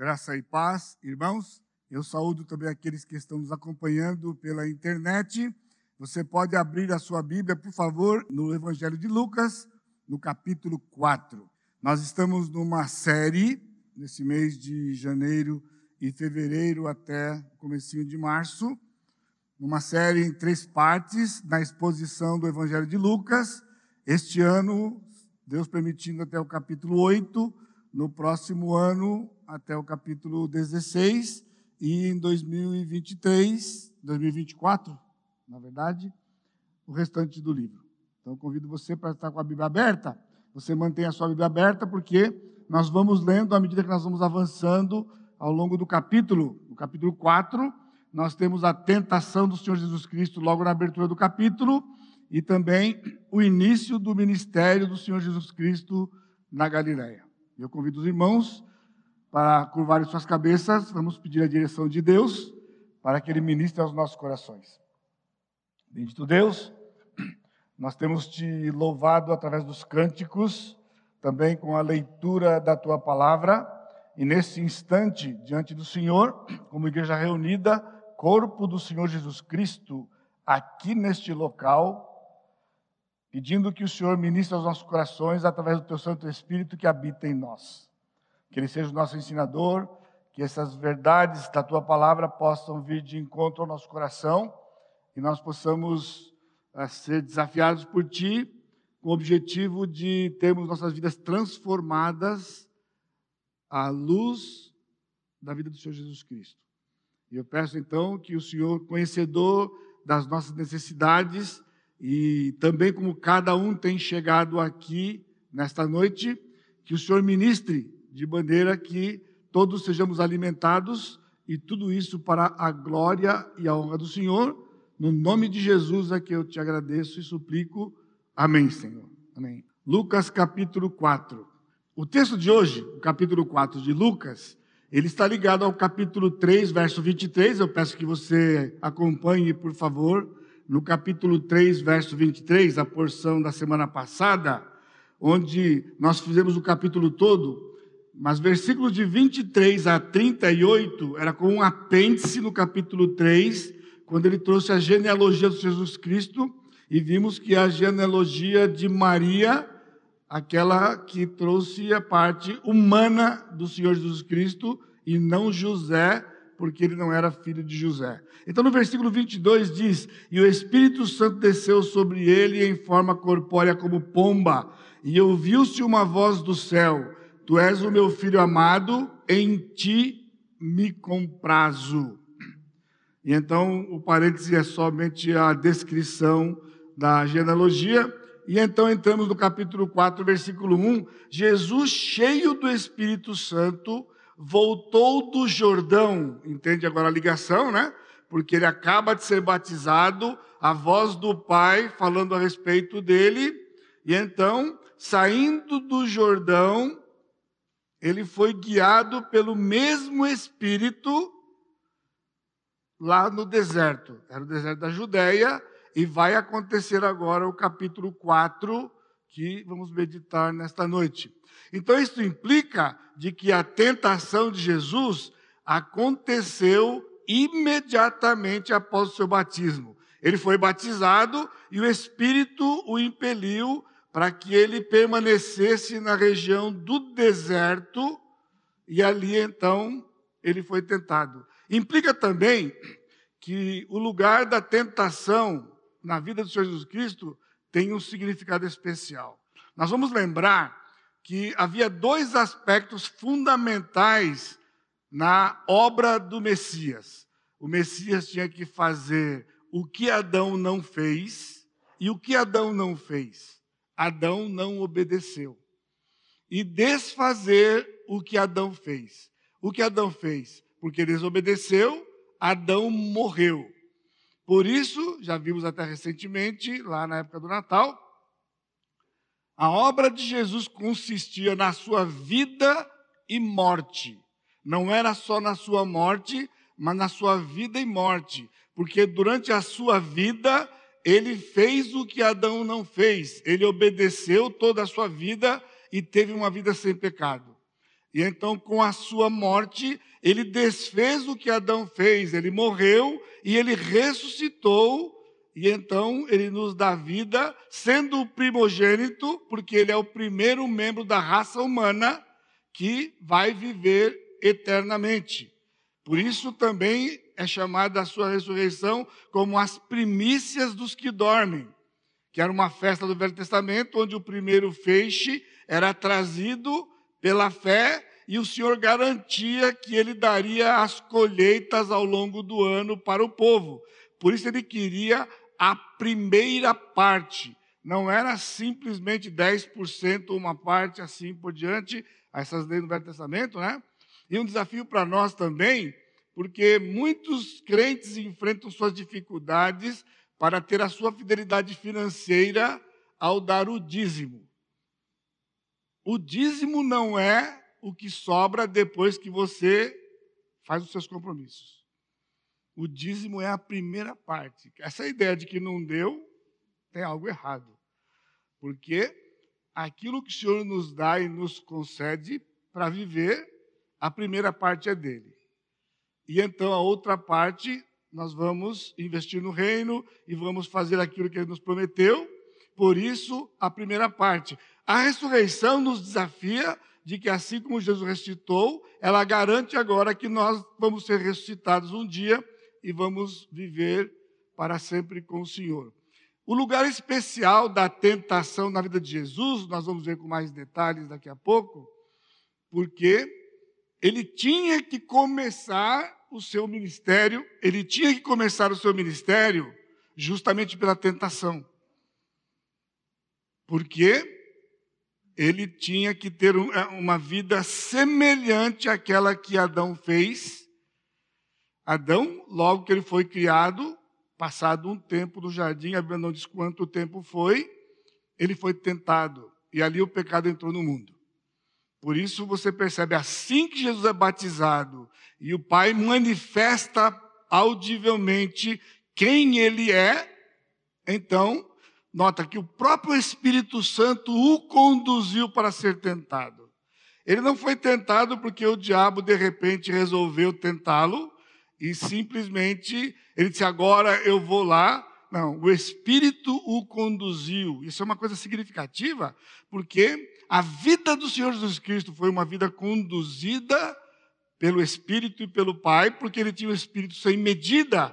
Graça e paz, irmãos. Eu saúdo também aqueles que estão nos acompanhando pela internet. Você pode abrir a sua Bíblia, por favor, no Evangelho de Lucas, no capítulo 4. Nós estamos numa série, nesse mês de janeiro e fevereiro até comecinho de março, numa série em três partes, na exposição do Evangelho de Lucas. Este ano, Deus permitindo até o capítulo 8, no próximo ano até o capítulo 16 e em 2023, 2024, na verdade, o restante do livro. Então convido você para estar com a Bíblia aberta. Você mantém a sua Bíblia aberta porque nós vamos lendo à medida que nós vamos avançando ao longo do capítulo. No capítulo 4, nós temos a tentação do Senhor Jesus Cristo logo na abertura do capítulo e também o início do ministério do Senhor Jesus Cristo na Eu convido os irmãos para curvarem suas cabeças, vamos pedir a direção de Deus para que Ele ministre aos nossos corações. Bendito Deus, nós temos te louvado através dos cânticos, também com a leitura da tua palavra, e nesse instante, diante do Senhor, como igreja reunida, corpo do Senhor Jesus Cristo, aqui neste local, pedindo que o Senhor ministre aos nossos corações através do teu Santo Espírito que habita em nós. Que ele seja o nosso ensinador, que essas verdades da tua palavra possam vir de encontro ao nosso coração e nós possamos uh, ser desafiados por ti com o objetivo de termos nossas vidas transformadas à luz da vida do Senhor Jesus Cristo. E eu peço então que o Senhor, conhecedor das nossas necessidades, e também como cada um tem chegado aqui nesta noite, que o Senhor ministre de maneira que todos sejamos alimentados e tudo isso para a glória e a honra do Senhor. No nome de Jesus é que eu te agradeço e suplico. Amém, Senhor. Amém. Lucas capítulo 4. O texto de hoje, o capítulo 4 de Lucas, ele está ligado ao capítulo 3, verso 23. Eu peço que você acompanhe, por favor no capítulo 3, verso 23, a porção da semana passada, onde nós fizemos o capítulo todo, mas versículos de 23 a 38 era como um apêndice no capítulo 3, quando ele trouxe a genealogia de Jesus Cristo, e vimos que a genealogia de Maria, aquela que trouxe a parte humana do Senhor Jesus Cristo, e não José, porque ele não era filho de José. Então no versículo 22 diz: E o Espírito Santo desceu sobre ele em forma corpórea como pomba, e ouviu-se uma voz do céu: Tu és o meu filho amado, em ti me comprazo. E então o parêntese é somente a descrição da genealogia. E então entramos no capítulo 4, versículo 1. Jesus, cheio do Espírito Santo, voltou do Jordão, entende agora a ligação, né? Porque ele acaba de ser batizado, a voz do Pai falando a respeito dele, e então, saindo do Jordão, ele foi guiado pelo mesmo Espírito lá no deserto. Era o deserto da Judéia, e vai acontecer agora o capítulo 4, que vamos meditar nesta noite. Então, isso implica de que a tentação de Jesus aconteceu imediatamente após o seu batismo. Ele foi batizado e o Espírito o impeliu para que ele permanecesse na região do deserto e ali então ele foi tentado. Implica também que o lugar da tentação na vida do Senhor Jesus Cristo tem um significado especial. Nós vamos lembrar que havia dois aspectos fundamentais na obra do Messias. O Messias tinha que fazer o que Adão não fez, e o que Adão não fez? Adão não obedeceu. E desfazer o que Adão fez. O que Adão fez? Porque desobedeceu, Adão morreu. Por isso, já vimos até recentemente, lá na época do Natal, a obra de Jesus consistia na sua vida e morte. Não era só na sua morte, mas na sua vida e morte. Porque durante a sua vida, ele fez o que Adão não fez. Ele obedeceu toda a sua vida e teve uma vida sem pecado. E então, com a sua morte, ele desfez o que Adão fez, ele morreu e ele ressuscitou, e então ele nos dá vida, sendo o primogênito, porque ele é o primeiro membro da raça humana que vai viver eternamente. Por isso também é chamada a sua ressurreição como as primícias dos que dormem, que era uma festa do Velho Testamento, onde o primeiro feixe era trazido pela fé e o Senhor garantia que ele daria as colheitas ao longo do ano para o povo. Por isso ele queria a primeira parte. Não era simplesmente 10% uma parte assim por diante, essas leis do Velho Testamento, né? E um desafio para nós também, porque muitos crentes enfrentam suas dificuldades para ter a sua fidelidade financeira ao dar o dízimo. O dízimo não é o que sobra depois que você faz os seus compromissos. O dízimo é a primeira parte. Essa ideia de que não deu, tem algo errado. Porque aquilo que o Senhor nos dá e nos concede para viver, a primeira parte é dele. E então a outra parte, nós vamos investir no reino e vamos fazer aquilo que ele nos prometeu. Por isso, a primeira parte. A ressurreição nos desafia de que, assim como Jesus ressuscitou, ela garante agora que nós vamos ser ressuscitados um dia e vamos viver para sempre com o Senhor. O lugar especial da tentação na vida de Jesus, nós vamos ver com mais detalhes daqui a pouco, porque ele tinha que começar o seu ministério, ele tinha que começar o seu ministério justamente pela tentação. Porque ele tinha que ter é, uma vida semelhante àquela que Adão fez. Adão, logo que ele foi criado, passado um tempo no jardim, a Bíblia não diz quanto tempo foi, ele foi tentado. E ali o pecado entrou no mundo. Por isso você percebe, assim que Jesus é batizado e o Pai manifesta audivelmente quem ele é, então Nota que o próprio Espírito Santo o conduziu para ser tentado. Ele não foi tentado porque o diabo de repente resolveu tentá-lo e simplesmente ele disse: agora eu vou lá. Não, o Espírito o conduziu. Isso é uma coisa significativa, porque a vida do Senhor Jesus Cristo foi uma vida conduzida pelo Espírito e pelo Pai, porque ele tinha o Espírito sem medida.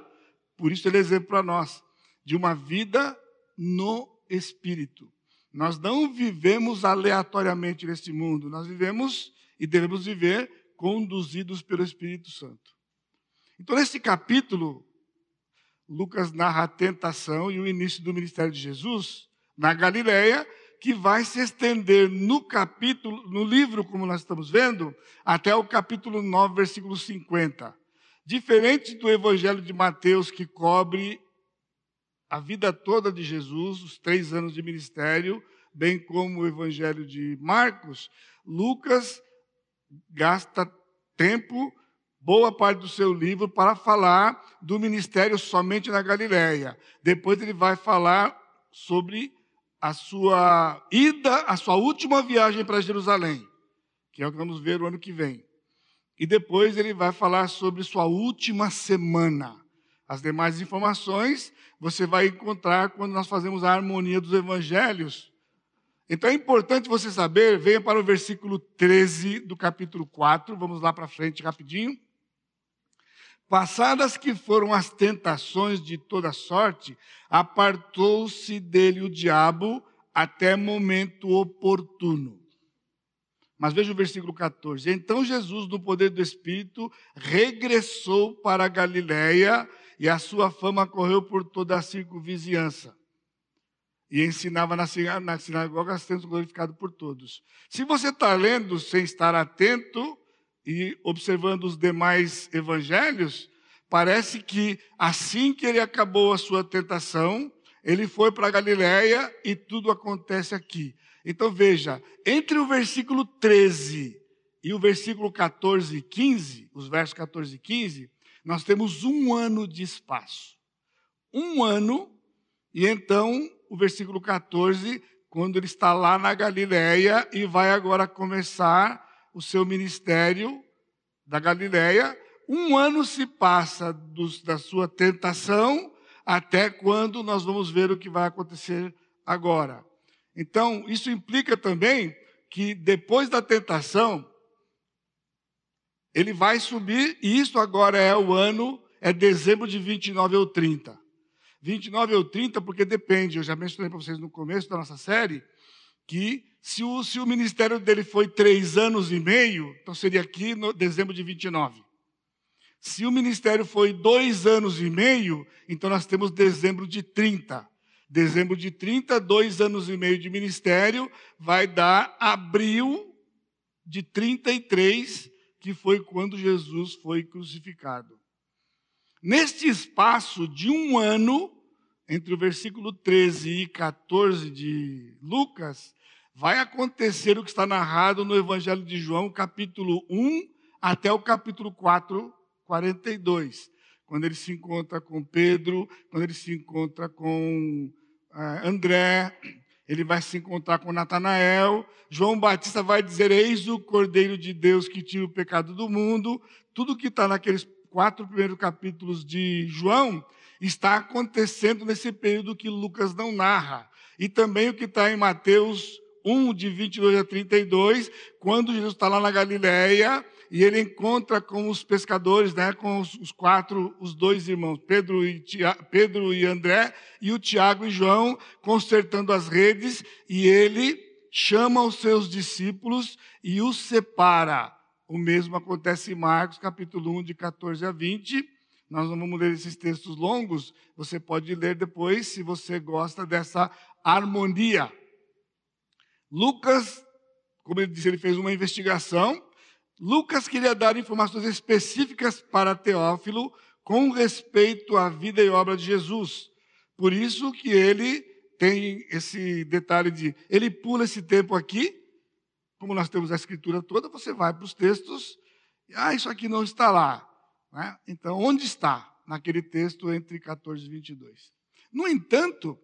Por isso ele é exemplo para nós de uma vida no Espírito. Nós não vivemos aleatoriamente neste mundo, nós vivemos e devemos viver conduzidos pelo Espírito Santo. Então, nesse capítulo, Lucas narra a tentação e o início do ministério de Jesus na Galileia, que vai se estender no capítulo, no livro, como nós estamos vendo, até o capítulo 9, versículo 50. Diferente do evangelho de Mateus, que cobre a vida toda de Jesus, os três anos de ministério, bem como o Evangelho de Marcos, Lucas gasta tempo, boa parte do seu livro, para falar do ministério somente na Galiléia. Depois ele vai falar sobre a sua ida, a sua última viagem para Jerusalém, que é o que vamos ver o ano que vem. E depois ele vai falar sobre sua última semana. As demais informações você vai encontrar quando nós fazemos a harmonia dos evangelhos. Então é importante você saber, venha para o versículo 13 do capítulo 4, vamos lá para frente rapidinho. Passadas que foram as tentações de toda sorte, apartou-se dele o diabo até momento oportuno. Mas veja o versículo 14. Então Jesus, no poder do Espírito, regressou para a Galiléia e a sua fama correu por toda a circunvizinhança. E ensinava na sinagoga, sendo glorificado por todos. Se você está lendo sem estar atento e observando os demais evangelhos, parece que assim que ele acabou a sua tentação, ele foi para Galiléia e tudo acontece aqui. Então veja, entre o versículo 13 e o versículo 14 e 15, os versos 14 e 15, nós temos um ano de espaço. Um ano, e então o versículo 14, quando ele está lá na Galiléia e vai agora começar o seu ministério da Galileia. Um ano se passa dos, da sua tentação até quando nós vamos ver o que vai acontecer agora. Então, isso implica também que depois da tentação, ele vai subir, e isso agora é o ano, é dezembro de 29 ou 30. 29 ou 30, porque depende, eu já mencionei para vocês no começo da nossa série, que se o, se o ministério dele foi três anos e meio, então seria aqui no dezembro de 29. Se o ministério foi dois anos e meio, então nós temos dezembro de 30. Dezembro de 30, dois anos e meio de ministério, vai dar abril de 33, que foi quando Jesus foi crucificado. Neste espaço de um ano, entre o versículo 13 e 14 de Lucas, vai acontecer o que está narrado no Evangelho de João, capítulo 1 até o capítulo 4, 42. Quando ele se encontra com Pedro, quando ele se encontra com uh, André, ele vai se encontrar com Natanael. João Batista vai dizer: Eis o Cordeiro de Deus que tira o pecado do mundo. Tudo que está naqueles quatro primeiros capítulos de João está acontecendo nesse período que Lucas não narra. E também o que está em Mateus 1, de 22 a 32, quando Jesus está lá na Galileia e ele encontra com os pescadores, né, com os, os quatro, os dois irmãos, Pedro e, Tia, Pedro e André, e o Tiago e João, consertando as redes, e ele chama os seus discípulos e os separa. O mesmo acontece em Marcos, capítulo 1, de 14 a 20. Nós não vamos ler esses textos longos, você pode ler depois, se você gosta dessa harmonia. Lucas, como ele disse, ele fez uma investigação. Lucas queria dar informações específicas para Teófilo com respeito à vida e obra de Jesus. Por isso que ele tem esse detalhe de ele pula esse tempo aqui, como nós temos a escritura toda, você vai para os textos, e, ah, isso aqui não está lá. Né? Então, onde está? Naquele texto entre 14 e 22. No entanto,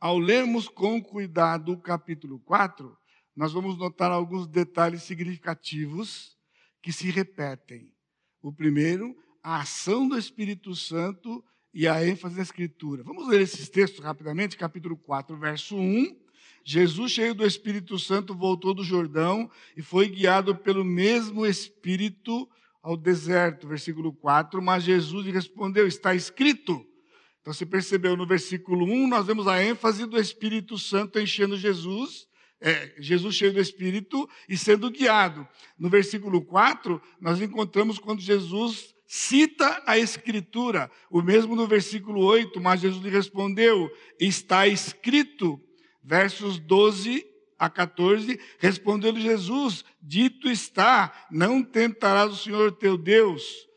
ao lermos com cuidado o capítulo 4, nós vamos notar alguns detalhes significativos que se repetem. O primeiro, a ação do Espírito Santo e a ênfase da Escritura. Vamos ler esses textos rapidamente, capítulo 4, verso 1. Jesus, cheio do Espírito Santo, voltou do Jordão e foi guiado pelo mesmo Espírito ao deserto, versículo 4. Mas Jesus lhe respondeu: Está escrito. Então, você percebeu no versículo 1, nós vemos a ênfase do Espírito Santo enchendo Jesus, é, Jesus cheio do Espírito e sendo guiado. No versículo 4, nós encontramos quando Jesus cita a Escritura. O mesmo no versículo 8, mas Jesus lhe respondeu: Está escrito, versos 12 a 14, respondeu-lhe Jesus: Dito está, não tentarás o Senhor teu Deus.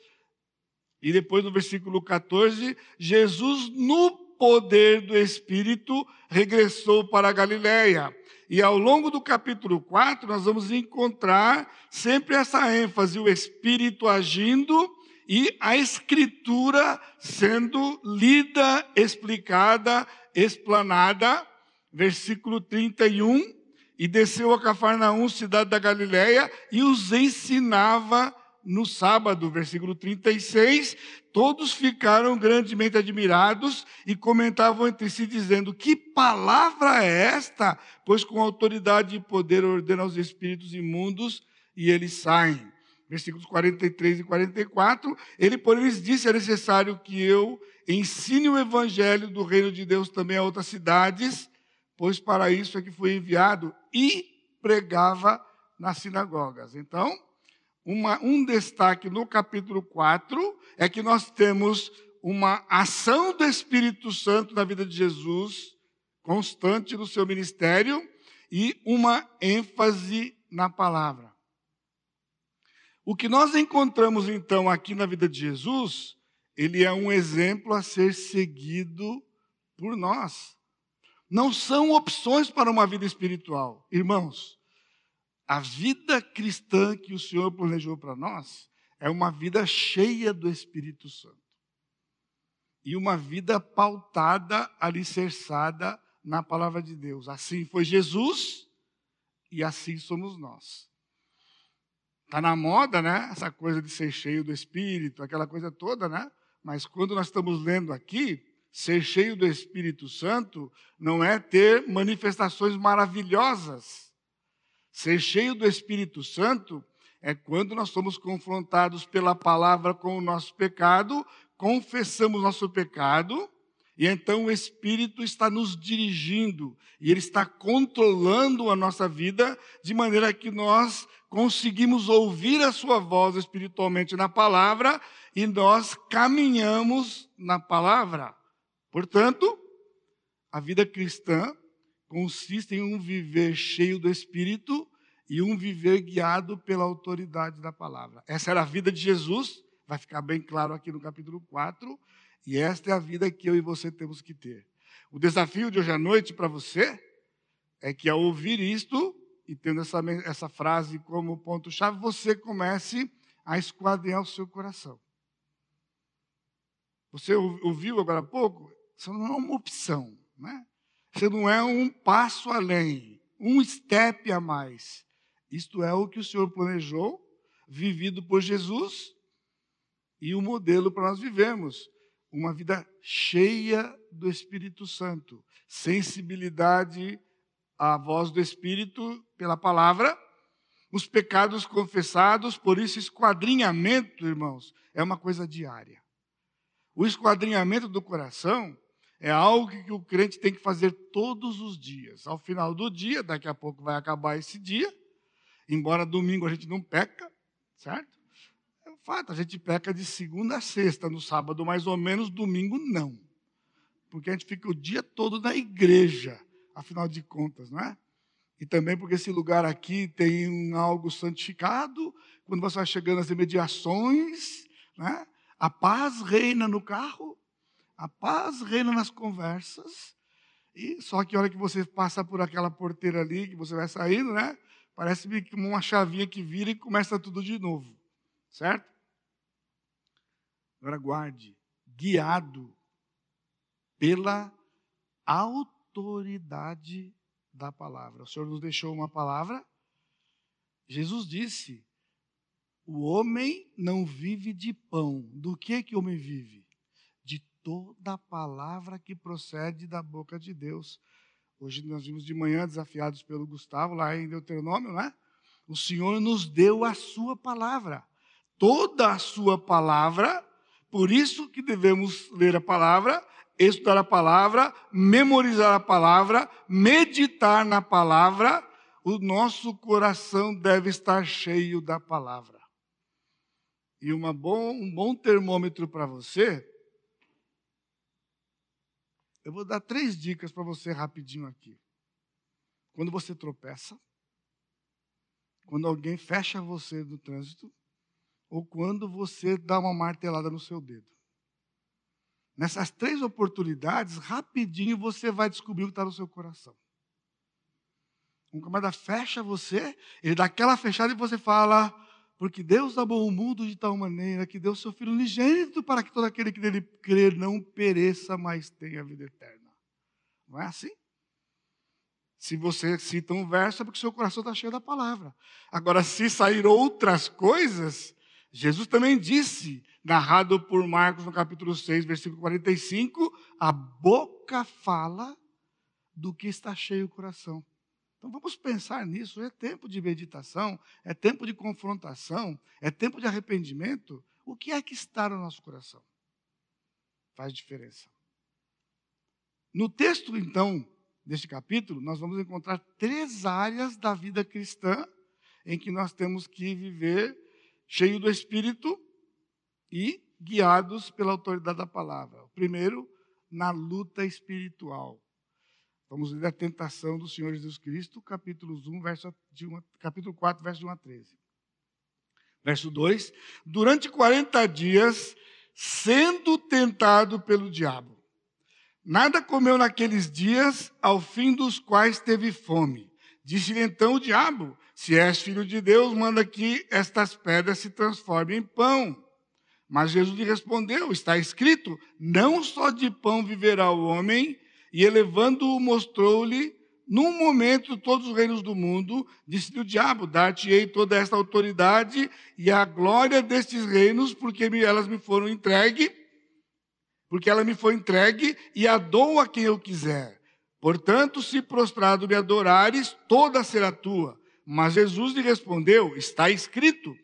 E depois no versículo 14, Jesus, no poder do Espírito, regressou para a Galiléia. E ao longo do capítulo 4, nós vamos encontrar sempre essa ênfase, o Espírito agindo e a Escritura sendo lida, explicada, explanada. Versículo 31. E desceu a Cafarnaum, cidade da Galiléia, e os ensinava no sábado, versículo 36, todos ficaram grandemente admirados e comentavam entre si, dizendo: Que palavra é esta? Pois com autoridade e poder ordena aos espíritos imundos e eles saem. Versículos 43 e 44, ele, porém, lhes disse: É necessário que eu ensine o evangelho do reino de Deus também a outras cidades, pois para isso é que fui enviado, e pregava nas sinagogas. Então, uma, um destaque no capítulo 4 é que nós temos uma ação do Espírito Santo na vida de Jesus, constante no seu ministério, e uma ênfase na palavra. O que nós encontramos então aqui na vida de Jesus, ele é um exemplo a ser seguido por nós. Não são opções para uma vida espiritual. Irmãos, a vida cristã que o Senhor planejou para nós é uma vida cheia do Espírito Santo. E uma vida pautada, alicerçada na palavra de Deus. Assim foi Jesus e assim somos nós. Está na moda, né? Essa coisa de ser cheio do Espírito, aquela coisa toda, né? Mas quando nós estamos lendo aqui, ser cheio do Espírito Santo não é ter manifestações maravilhosas. Ser cheio do Espírito Santo é quando nós somos confrontados pela palavra com o nosso pecado, confessamos nosso pecado, e então o Espírito está nos dirigindo, e Ele está controlando a nossa vida, de maneira que nós conseguimos ouvir a Sua voz espiritualmente na palavra, e nós caminhamos na palavra. Portanto, a vida cristã consiste em um viver cheio do Espírito e um viver guiado pela autoridade da palavra. Essa era a vida de Jesus, vai ficar bem claro aqui no capítulo 4, e esta é a vida que eu e você temos que ter. O desafio de hoje à noite para você é que ao ouvir isto, e tendo essa, essa frase como ponto-chave, você comece a esquadrinhar o seu coração. Você ouviu agora há pouco? Isso não é uma opção, né? Você não é um passo além, um step a mais. Isto é o que o Senhor planejou, vivido por Jesus, e o modelo para nós vivermos. Uma vida cheia do Espírito Santo, sensibilidade à voz do Espírito pela palavra, os pecados confessados, por isso, esquadrinhamento, irmãos, é uma coisa diária. O esquadrinhamento do coração é algo que o crente tem que fazer todos os dias. Ao final do dia, daqui a pouco vai acabar esse dia, Embora domingo a gente não peca, certo? É um fato, a gente peca de segunda a sexta, no sábado mais ou menos, domingo não. Porque a gente fica o dia todo na igreja, afinal de contas, não é? E também porque esse lugar aqui tem um algo santificado, quando você vai chegando às imediações, né? a paz reina no carro, a paz reina nas conversas, e só que a hora que você passa por aquela porteira ali, que você vai saindo, né? Parece uma chavinha que vira e começa tudo de novo. Certo? Agora guarde, guiado pela autoridade da palavra. O Senhor nos deixou uma palavra. Jesus disse: o homem não vive de pão. Do que que o homem vive? Toda a palavra que procede da boca de Deus. Hoje nós vimos de manhã, desafiados pelo Gustavo, lá em Deuteronômio, né? O Senhor nos deu a sua palavra, toda a sua palavra, por isso que devemos ler a palavra, estudar a palavra, memorizar a palavra, meditar na palavra, o nosso coração deve estar cheio da palavra. E uma bom, um bom termômetro para você eu vou dar três dicas para você rapidinho aqui. Quando você tropeça, quando alguém fecha você no trânsito, ou quando você dá uma martelada no seu dedo. Nessas três oportunidades, rapidinho você vai descobrir o que está no seu coração. Um camarada fecha você, ele dá aquela fechada e você fala: porque Deus amou o mundo de tal maneira que deu seu Filho unigênito para que todo aquele que nele crer não pereça, mas tenha vida eterna. Não é assim? Se você cita um verso, é porque seu coração está cheio da palavra. Agora, se sair outras coisas, Jesus também disse, narrado por Marcos no capítulo 6, versículo 45, a boca fala do que está cheio o coração. Então vamos pensar nisso. É tempo de meditação, é tempo de confrontação, é tempo de arrependimento. O que é que está no nosso coração? Faz diferença. No texto, então, deste capítulo, nós vamos encontrar três áreas da vida cristã em que nós temos que viver cheio do Espírito e guiados pela autoridade da palavra. O primeiro, na luta espiritual. Vamos ler a tentação do Senhor Jesus Cristo, capítulo 1, verso de 1, capítulo 4, verso de 1 a 13. Verso 2: Durante 40 dias, sendo tentado pelo diabo, nada comeu naqueles dias, ao fim dos quais teve fome. Disse-lhe então o diabo: Se és filho de Deus, manda que estas pedras se transformem em pão. Mas Jesus lhe respondeu: Está escrito: Não só de pão viverá o homem, e elevando-o, mostrou-lhe Num momento, todos os reinos do mundo, disse o diabo: Dar-te-ei toda esta autoridade e a glória destes reinos, porque elas me foram entregue, porque ela me foi entregue, e a dou a quem eu quiser. Portanto, se prostrado me adorares, toda será tua. Mas Jesus lhe respondeu: Está escrito.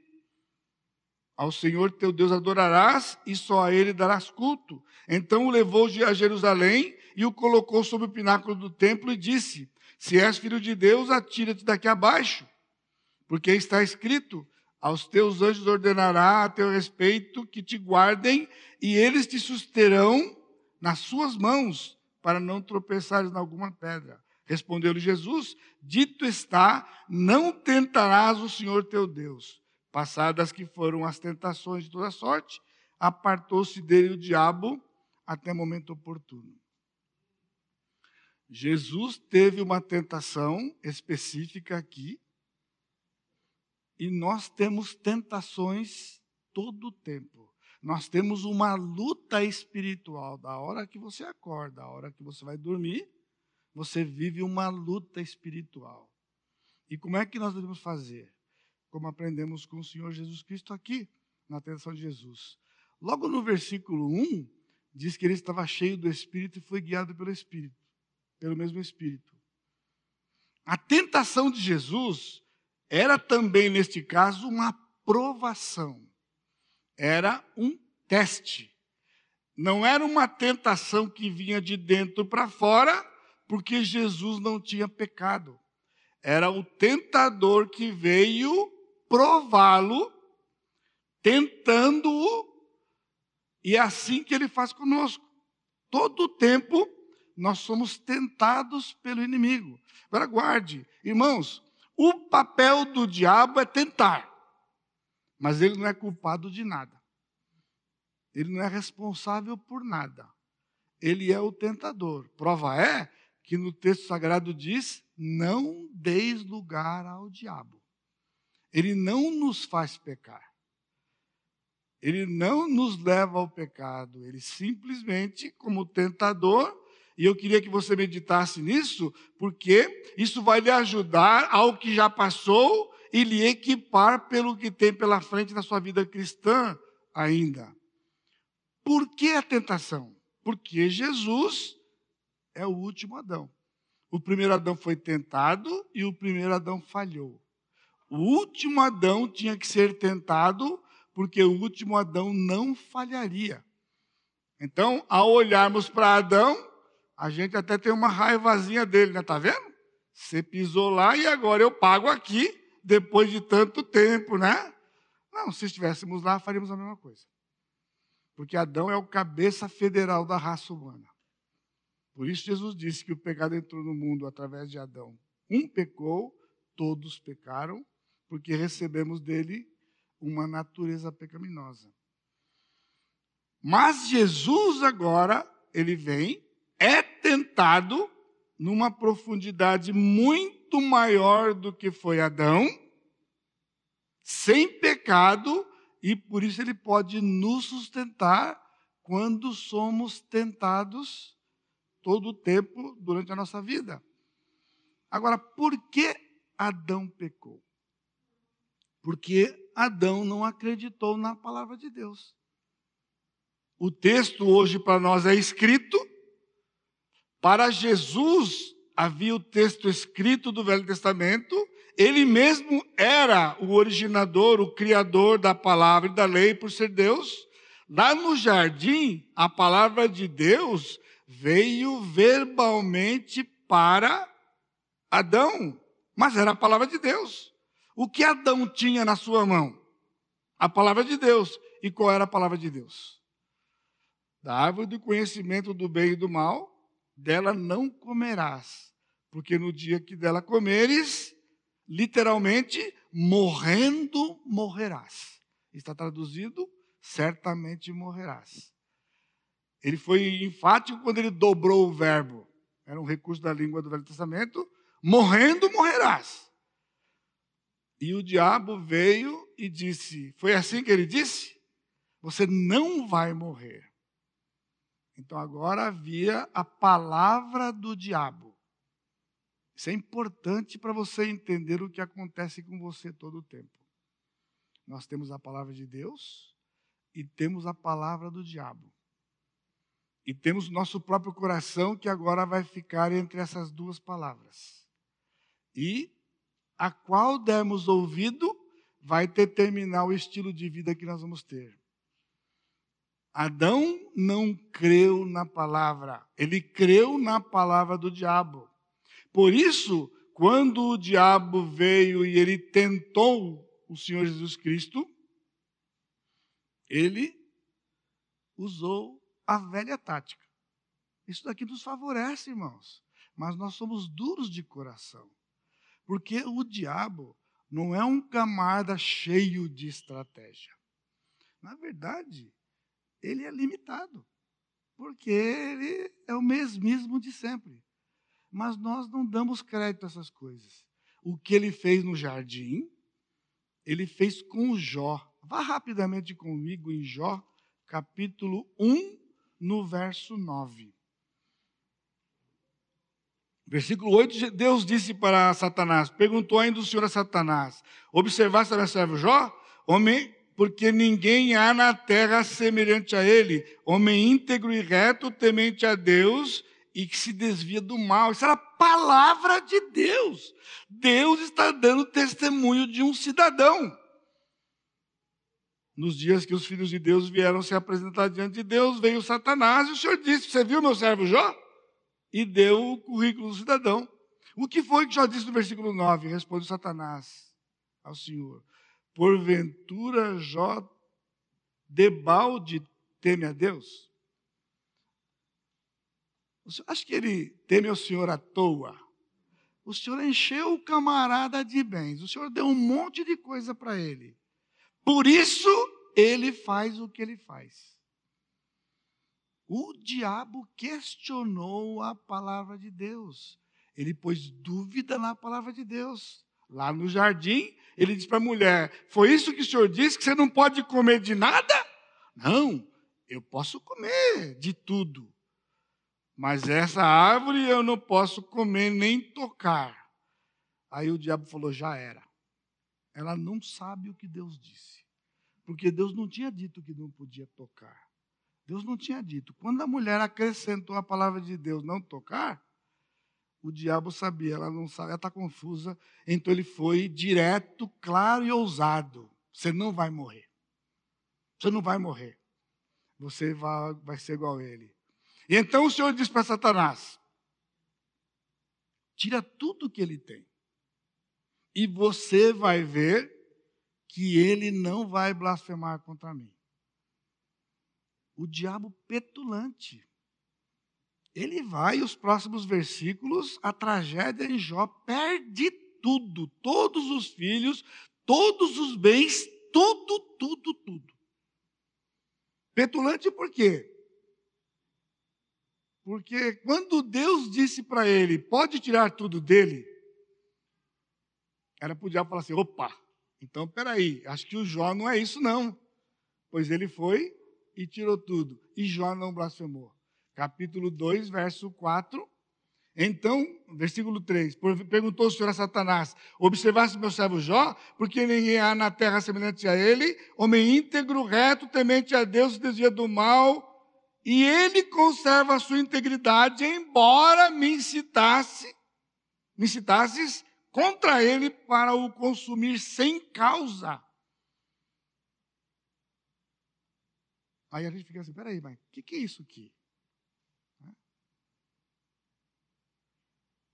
Ao Senhor teu Deus adorarás e só a ele darás culto. Então o levou a Jerusalém e o colocou sobre o pináculo do templo e disse: se és filho de Deus, atira-te daqui abaixo, porque está escrito: aos teus anjos ordenará a teu respeito que te guardem, e eles te susterão nas suas mãos, para não tropeçares em alguma pedra. Respondeu-lhe Jesus: Dito está, não tentarás o Senhor teu Deus. Passadas que foram as tentações de toda sorte, apartou-se dele o diabo até momento oportuno. Jesus teve uma tentação específica aqui, e nós temos tentações todo o tempo. Nós temos uma luta espiritual. Da hora que você acorda, da hora que você vai dormir, você vive uma luta espiritual. E como é que nós devemos fazer? Como aprendemos com o Senhor Jesus Cristo aqui, na tentação de Jesus. Logo no versículo 1, diz que ele estava cheio do Espírito e foi guiado pelo Espírito pelo mesmo Espírito. A tentação de Jesus era também, neste caso, uma provação. Era um teste. Não era uma tentação que vinha de dentro para fora, porque Jesus não tinha pecado. Era o tentador que veio prová-lo, tentando-o, e é assim que ele faz conosco. Todo o tempo nós somos tentados pelo inimigo. Agora guarde, irmãos, o papel do diabo é tentar, mas ele não é culpado de nada. Ele não é responsável por nada. Ele é o tentador. Prova é que no texto sagrado diz: não deis lugar ao diabo. Ele não nos faz pecar. Ele não nos leva ao pecado. Ele simplesmente, como tentador, e eu queria que você meditasse nisso, porque isso vai lhe ajudar ao que já passou e lhe equipar pelo que tem pela frente na sua vida cristã ainda. Por que a tentação? Porque Jesus é o último Adão. O primeiro Adão foi tentado e o primeiro Adão falhou. O último Adão tinha que ser tentado porque o último Adão não falharia. Então, ao olharmos para Adão, a gente até tem uma raivazinha dele, né? Tá vendo? Você pisou lá e agora eu pago aqui depois de tanto tempo, né? Não, se estivéssemos lá, faríamos a mesma coisa. Porque Adão é o cabeça federal da raça humana. Por isso Jesus disse que o pecado entrou no mundo através de Adão. Um pecou, todos pecaram, porque recebemos dele uma natureza pecaminosa. Mas Jesus agora, ele vem é tentado numa profundidade muito maior do que foi Adão, sem pecado, e por isso ele pode nos sustentar quando somos tentados todo o tempo durante a nossa vida. Agora, por que Adão pecou? Porque Adão não acreditou na palavra de Deus. O texto hoje para nós é escrito, para Jesus havia o texto escrito do Velho Testamento, ele mesmo era o originador, o criador da palavra e da lei por ser Deus. Lá no jardim, a palavra de Deus veio verbalmente para Adão, mas era a palavra de Deus. O que Adão tinha na sua mão? A palavra de Deus. E qual era a palavra de Deus? Da árvore do conhecimento do bem e do mal, dela não comerás, porque no dia que dela comeres, literalmente, morrendo morrerás. Está traduzido, certamente morrerás. Ele foi enfático quando ele dobrou o verbo. Era um recurso da língua do Velho Testamento. Morrendo morrerás. E o diabo veio e disse: Foi assim que ele disse? Você não vai morrer. Então agora havia a palavra do diabo. Isso é importante para você entender o que acontece com você todo o tempo. Nós temos a palavra de Deus e temos a palavra do diabo. E temos nosso próprio coração que agora vai ficar entre essas duas palavras. E a qual demos ouvido vai determinar o estilo de vida que nós vamos ter. Adão não creu na palavra, ele creu na palavra do diabo. Por isso, quando o diabo veio e ele tentou o Senhor Jesus Cristo, ele usou a velha tática. Isso daqui nos favorece, irmãos, mas nós somos duros de coração. Porque o diabo não é um camarada cheio de estratégia. Na verdade, ele é limitado, porque ele é o mesmismo de sempre. Mas nós não damos crédito a essas coisas. O que ele fez no jardim, ele fez com Jó. Vá rapidamente comigo em Jó, capítulo 1, no verso 9. Versículo 8, Deus disse para Satanás, perguntou ainda o Senhor a Satanás, observaste a minha servo Jó? Homem porque ninguém há na terra semelhante a ele, homem íntegro e reto, temente a Deus e que se desvia do mal. Isso era a palavra de Deus. Deus está dando testemunho de um cidadão. Nos dias que os filhos de Deus vieram se apresentar diante de Deus, veio Satanás e o Senhor disse: Você viu meu servo Jó? E deu o currículo do cidadão. O que foi que Jó disse no versículo 9? Responde Satanás ao Senhor: Porventura Jó debalde teme a Deus? Acho que ele teme ao Senhor à toa. O Senhor encheu o camarada de bens. O Senhor deu um monte de coisa para ele. Por isso, ele faz o que ele faz. O diabo questionou a palavra de Deus. Ele pôs dúvida na palavra de Deus. Lá no jardim, ele disse para a mulher: Foi isso que o senhor disse, que você não pode comer de nada? Não, eu posso comer de tudo. Mas essa árvore eu não posso comer nem tocar. Aí o diabo falou: Já era. Ela não sabe o que Deus disse. Porque Deus não tinha dito que não podia tocar. Deus não tinha dito. Quando a mulher acrescentou a palavra de Deus não tocar, o diabo sabia, ela não sabe, ela está confusa. Então ele foi direto, claro e ousado. Você não vai morrer. Você não vai morrer. Você vai, vai ser igual a ele. E então o Senhor diz para Satanás: tira tudo que ele tem. E você vai ver que ele não vai blasfemar contra mim. O diabo petulante. Ele vai, os próximos versículos, a tragédia em Jó perde tudo, todos os filhos, todos os bens, tudo, tudo, tudo. Petulante por quê? Porque quando Deus disse para ele, pode tirar tudo dele, era para o diabo falar assim: opa, então peraí, acho que o Jó não é isso não. Pois ele foi e tirou tudo. E Jó não blasfemou capítulo 2, verso 4. Então, versículo 3, perguntou o Senhor a Satanás: Observaste meu servo Jó, porque ninguém há na terra semelhante a ele, homem íntegro, reto, temente a Deus, desvia do mal, e ele conserva a sua integridade, embora me incitasse, me incitasses contra ele para o consumir sem causa. Aí a gente fica assim: peraí, mas o que, que é isso aqui?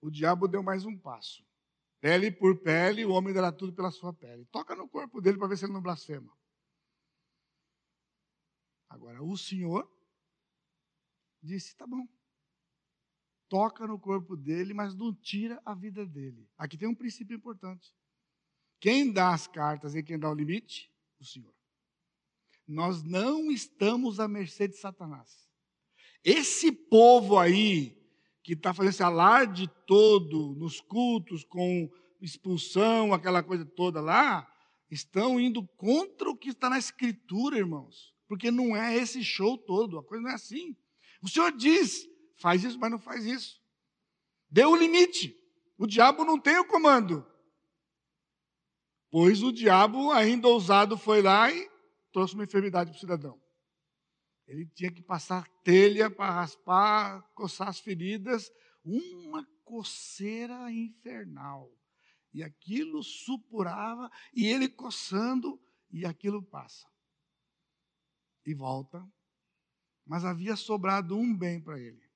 O diabo deu mais um passo. Pele por pele, o homem dará tudo pela sua pele. Toca no corpo dele para ver se ele não blasfema. Agora, o Senhor disse: tá bom. Toca no corpo dele, mas não tira a vida dele. Aqui tem um princípio importante. Quem dá as cartas e quem dá o limite? O Senhor. Nós não estamos à mercê de Satanás. Esse povo aí, que está fazendo esse alarde todo nos cultos, com expulsão, aquela coisa toda lá, estão indo contra o que está na Escritura, irmãos. Porque não é esse show todo, a coisa não é assim. O Senhor diz, faz isso, mas não faz isso. Deu o limite. O diabo não tem o comando. Pois o diabo, ainda ousado, foi lá e trouxe uma enfermidade para o cidadão. Ele tinha que passar telha para raspar, coçar as feridas, uma coceira infernal. E aquilo supurava, e ele coçando, e aquilo passa. E volta. Mas havia sobrado um bem para ele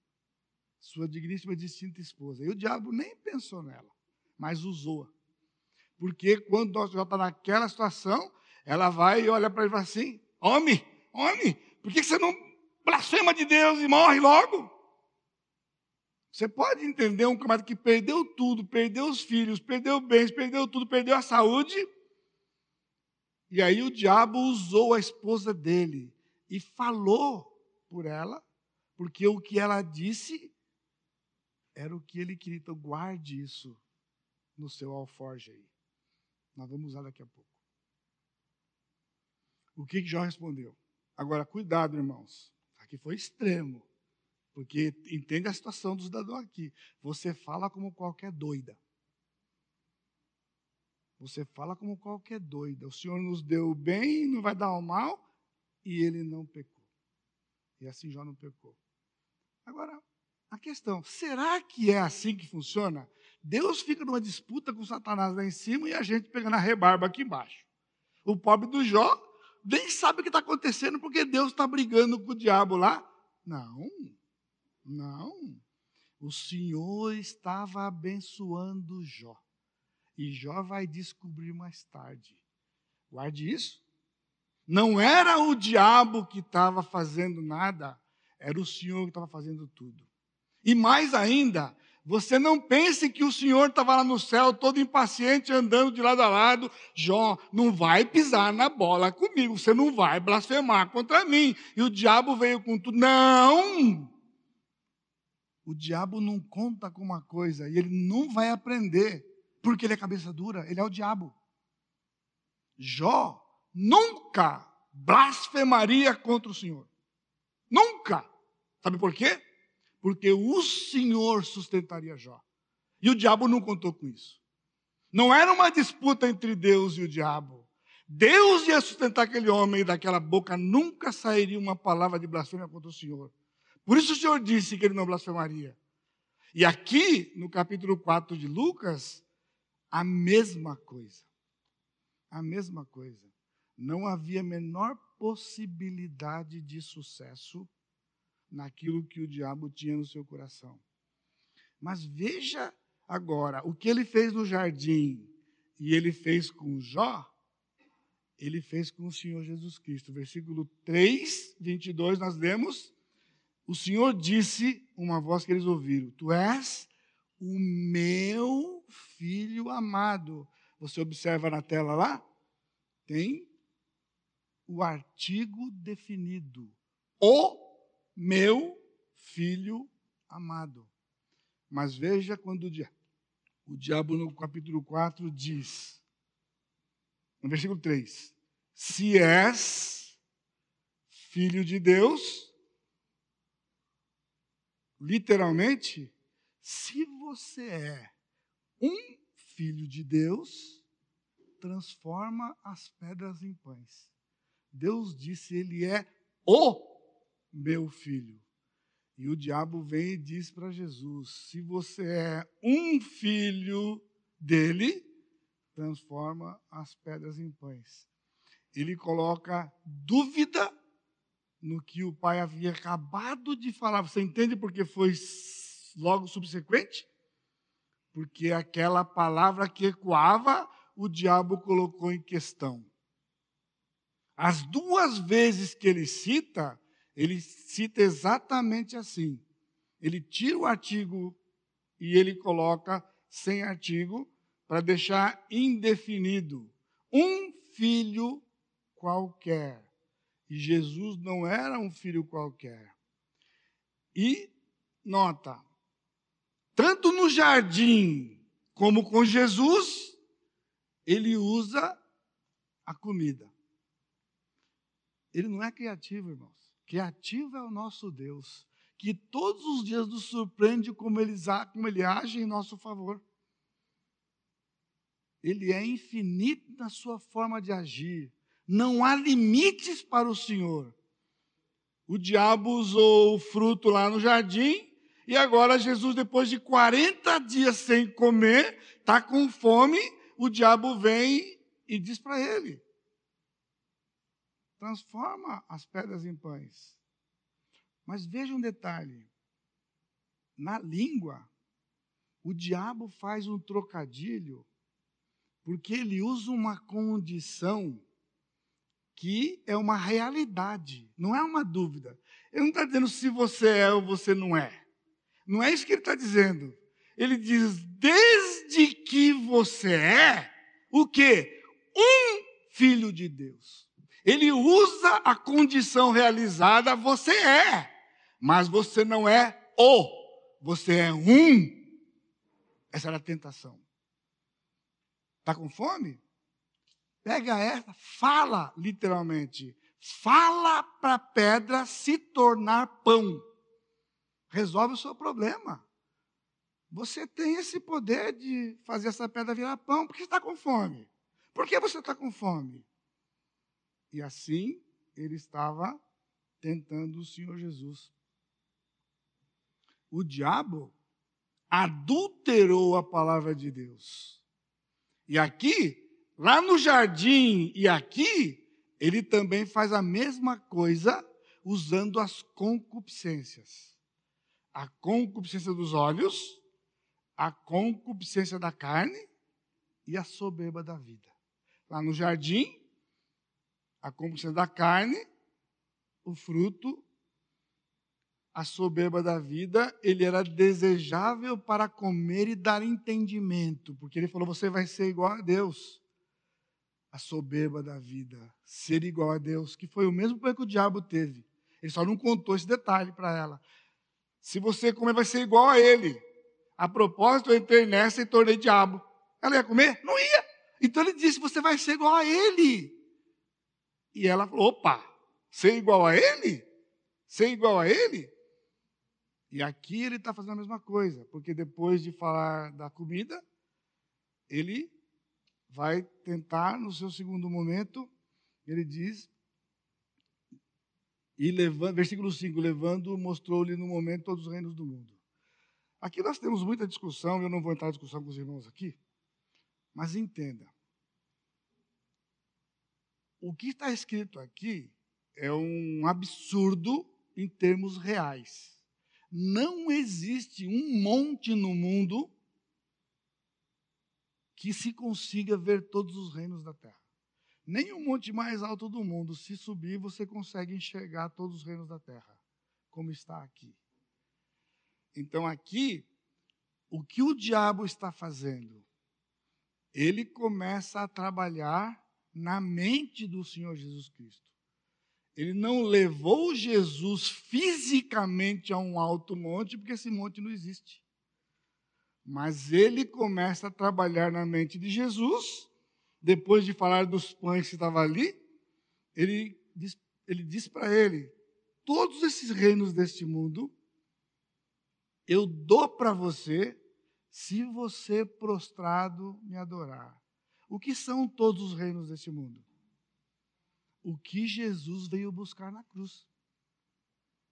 sua digníssima e distinta esposa. E o diabo nem pensou nela, mas usou. Porque quando já está naquela situação, ela vai e olha para ele e fala assim: Homem, homem, por que você não blasfema de Deus e morre logo? Você pode entender um camarada que perdeu tudo, perdeu os filhos, perdeu bens, perdeu tudo, perdeu a saúde. E aí o diabo usou a esposa dele e falou por ela, porque o que ela disse era o que ele queria. Então, guarde isso no seu alforje aí. Nós vamos usar daqui a pouco. O que, que Jó respondeu? Agora, cuidado, irmãos. Aqui foi extremo. Porque entende a situação do cidadão aqui. Você fala como qualquer doida. Você fala como qualquer doida. O Senhor nos deu o bem, não vai dar o mal, e ele não pecou. E assim Jó não pecou. Agora, a questão, será que é assim que funciona? Deus fica numa disputa com Satanás lá em cima e a gente pegando a rebarba aqui embaixo. O pobre do Jó nem sabe o que está acontecendo porque Deus está brigando com o diabo lá. Não, não. O Senhor estava abençoando Jó. E Jó vai descobrir mais tarde. Guarde isso. Não era o diabo que estava fazendo nada, era o Senhor que estava fazendo tudo. E mais ainda, você não pense que o Senhor estava lá no céu todo impaciente, andando de lado a lado. Jó, não vai pisar na bola comigo, você não vai blasfemar contra mim. E o diabo veio com tudo. Não! O diabo não conta com uma coisa e ele não vai aprender, porque ele é cabeça dura, ele é o diabo. Jó nunca blasfemaria contra o Senhor. Nunca. Sabe por quê? Porque o Senhor sustentaria Jó. E o diabo não contou com isso. Não era uma disputa entre Deus e o diabo. Deus ia sustentar aquele homem e daquela boca nunca sairia uma palavra de blasfêmia contra o Senhor. Por isso o Senhor disse que ele não blasfemaria. E aqui, no capítulo 4 de Lucas, a mesma coisa. A mesma coisa. Não havia menor possibilidade de sucesso naquilo que o diabo tinha no seu coração. Mas veja agora, o que ele fez no jardim e ele fez com Jó, ele fez com o Senhor Jesus Cristo. Versículo 3, 22, nós lemos: O Senhor disse, uma voz que eles ouviram: Tu és o meu filho amado. Você observa na tela lá? Tem o artigo definido. O meu filho amado. Mas veja quando o, o diabo, no capítulo 4, diz, no versículo 3: Se és filho de Deus, literalmente, se você é um filho de Deus, transforma as pedras em pães. Deus disse, Ele é o meu filho. E o diabo vem e diz para Jesus: se você é um filho dele, transforma as pedras em pães. Ele coloca dúvida no que o pai havia acabado de falar. Você entende porque foi logo subsequente? Porque aquela palavra que ecoava, o diabo colocou em questão. As duas vezes que ele cita, ele cita exatamente assim. Ele tira o artigo e ele coloca sem artigo para deixar indefinido. Um filho qualquer. E Jesus não era um filho qualquer. E, nota, tanto no jardim como com Jesus, ele usa a comida. Ele não é criativo, irmãos. Criativo é o nosso Deus, que todos os dias nos surpreende como ele, como ele age em nosso favor. ele é infinito na sua forma de agir. Não há limites para o Senhor. O diabo usou o fruto lá no jardim, e agora Jesus, depois de 40 dias sem comer, está com fome, o diabo vem e diz para ele: transforma as pedras em pães. Mas veja um detalhe: na língua, o diabo faz um trocadilho, porque ele usa uma condição que é uma realidade, não é uma dúvida. Ele não está dizendo se você é ou você não é. Não é isso que ele está dizendo. Ele diz: desde que você é o quê? Um filho de Deus. Ele usa a condição realizada, você é, mas você não é o, você é um. Essa era a tentação. Está com fome? Pega essa, fala literalmente. Fala para a pedra se tornar pão. Resolve o seu problema. Você tem esse poder de fazer essa pedra virar pão porque está com fome. Por que você está com fome? E assim ele estava tentando o Senhor Jesus. O diabo adulterou a palavra de Deus. E aqui Lá no jardim e aqui, ele também faz a mesma coisa usando as concupiscências. A concupiscência dos olhos, a concupiscência da carne e a soberba da vida. Lá no jardim, a concupiscência da carne, o fruto, a soberba da vida, ele era desejável para comer e dar entendimento, porque ele falou: você vai ser igual a Deus a soberba da vida, ser igual a Deus, que foi o mesmo que o diabo teve. Ele só não contou esse detalhe para ela. Se você comer, vai ser igual a ele. A propósito, eu entrei nessa e tornei diabo. Ela ia comer? Não ia. Então ele disse: Você vai ser igual a ele. E ela falou: opa, ser igual a ele? Ser igual a ele? E aqui ele está fazendo a mesma coisa, porque depois de falar da comida, ele vai tentar, no seu segundo momento, ele diz, e levando, versículo 5, levando, mostrou-lhe no momento todos os reinos do mundo. Aqui nós temos muita discussão, eu não vou entrar em discussão com os irmãos aqui, mas entenda. O que está escrito aqui é um absurdo em termos reais. Não existe um monte no mundo que se consiga ver todos os reinos da terra. Nem o monte mais alto do mundo, se subir, você consegue enxergar todos os reinos da terra, como está aqui. Então, aqui, o que o diabo está fazendo? Ele começa a trabalhar na mente do Senhor Jesus Cristo. Ele não levou Jesus fisicamente a um alto monte, porque esse monte não existe. Mas ele começa a trabalhar na mente de Jesus, depois de falar dos pães que estavam ali, ele diz, ele diz para ele: todos esses reinos deste mundo eu dou para você se você prostrado me adorar. O que são todos os reinos deste mundo? O que Jesus veio buscar na cruz.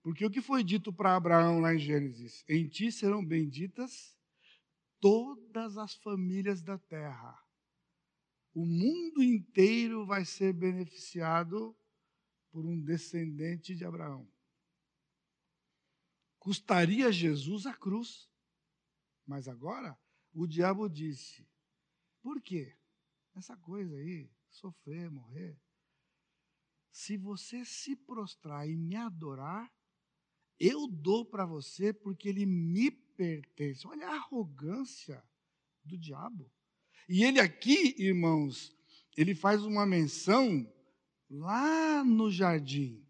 Porque o que foi dito para Abraão lá em Gênesis? Em ti serão benditas todas as famílias da terra. O mundo inteiro vai ser beneficiado por um descendente de Abraão. Custaria Jesus a cruz. Mas agora o diabo disse: por quê? Essa coisa aí, sofrer, morrer. Se você se prostrar e me adorar, eu dou para você porque ele me pertence. Olha a arrogância do diabo. E ele aqui, irmãos, ele faz uma menção lá no jardim,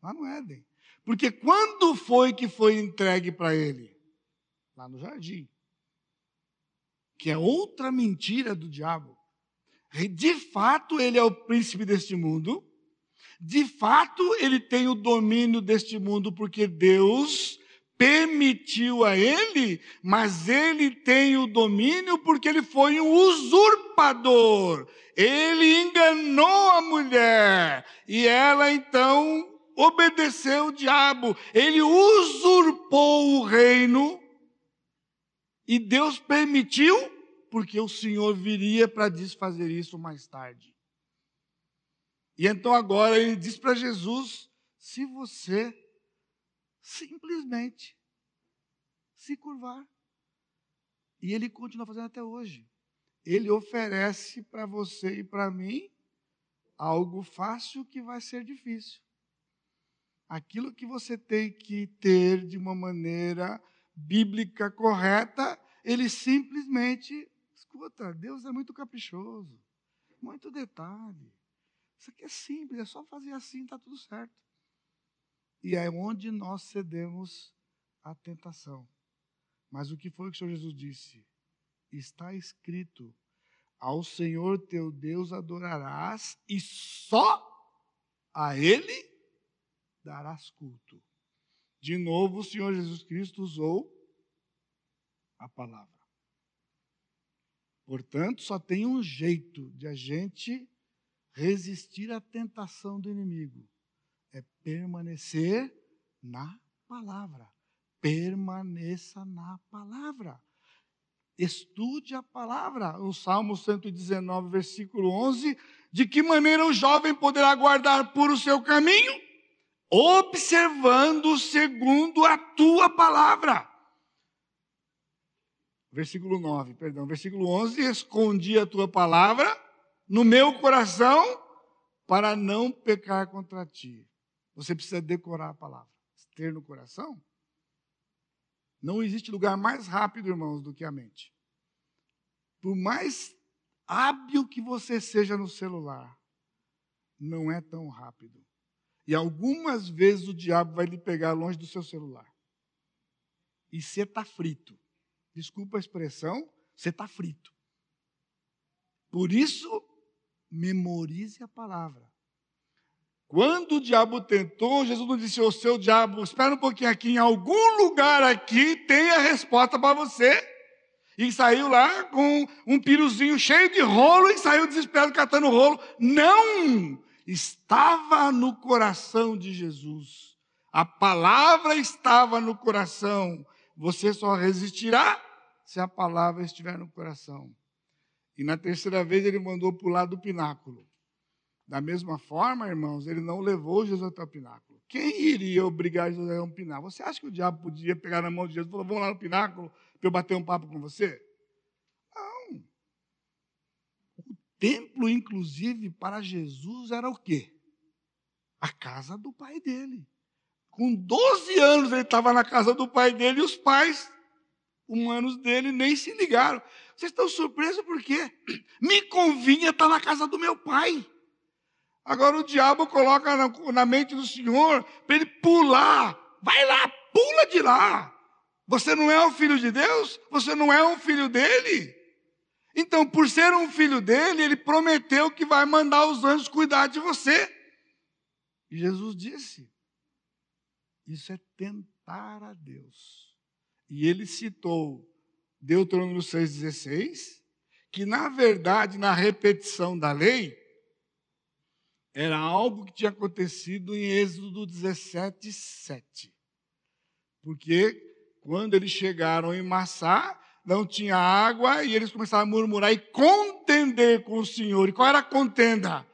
lá no Éden. Porque quando foi que foi entregue para ele? Lá no jardim. Que é outra mentira do diabo. De fato, ele é o príncipe deste mundo. De fato, ele tem o domínio deste mundo, porque Deus permitiu a ele, mas ele tem o domínio porque ele foi um usurpador. Ele enganou a mulher e ela então obedeceu o diabo. Ele usurpou o reino e Deus permitiu porque o Senhor viria para desfazer isso mais tarde. E então agora ele diz para Jesus: se você simplesmente se curvar. E ele continua fazendo até hoje. Ele oferece para você e para mim algo fácil que vai ser difícil. Aquilo que você tem que ter de uma maneira bíblica correta, ele simplesmente escuta, Deus é muito caprichoso, muito detalhe. Isso aqui é simples, é só fazer assim, está tudo certo. E é onde nós cedemos à tentação. Mas o que foi que o Senhor Jesus disse? Está escrito: ao Senhor teu Deus adorarás e só a Ele darás culto. De novo, o Senhor Jesus Cristo usou a palavra. Portanto, só tem um jeito de a gente resistir à tentação do inimigo: é permanecer na palavra. Permaneça na palavra. Estude a palavra. O Salmo 119, versículo 11: De que maneira o jovem poderá guardar por o seu caminho? Observando segundo a tua palavra. Versículo 9, perdão. Versículo 11: Escondi a tua palavra no meu coração para não pecar contra ti. Você precisa decorar a palavra, ter no coração. Não existe lugar mais rápido, irmãos, do que a mente. Por mais hábil que você seja no celular, não é tão rápido. E algumas vezes o diabo vai lhe pegar longe do seu celular. E você está frito. Desculpa a expressão, você está frito. Por isso, memorize a palavra. Quando o diabo tentou, Jesus não disse, ô seu diabo, espera um pouquinho aqui, em algum lugar aqui tem a resposta para você. E saiu lá com um piruzinho cheio de rolo e saiu desesperado catando rolo. Não! Estava no coração de Jesus. A palavra estava no coração. Você só resistirá se a palavra estiver no coração. E na terceira vez ele mandou pular do pináculo. Da mesma forma, irmãos, ele não levou Jesus até o pináculo. Quem iria obrigar Jesus a um pináculo? Você acha que o diabo podia pegar na mão de Jesus e falar, vamos lá no pináculo para eu bater um papo com você? Não. O templo, inclusive, para Jesus era o quê? A casa do pai dele. Com 12 anos ele estava na casa do pai dele e os pais humanos dele nem se ligaram. Vocês estão surpresos por quê? Me convinha estar na casa do meu pai. Agora o diabo coloca na, na mente do Senhor para ele pular. Vai lá, pula de lá. Você não é o filho de Deus? Você não é um filho dele? Então, por ser um filho dele, ele prometeu que vai mandar os anjos cuidar de você. E Jesus disse: Isso é tentar a Deus. E ele citou Deuteronômio 6,16, que na verdade, na repetição da lei, era algo que tinha acontecido em Êxodo 17, 7. Porque quando eles chegaram em Massá, não tinha água e eles começaram a murmurar e contender com o Senhor. E qual era a contenda?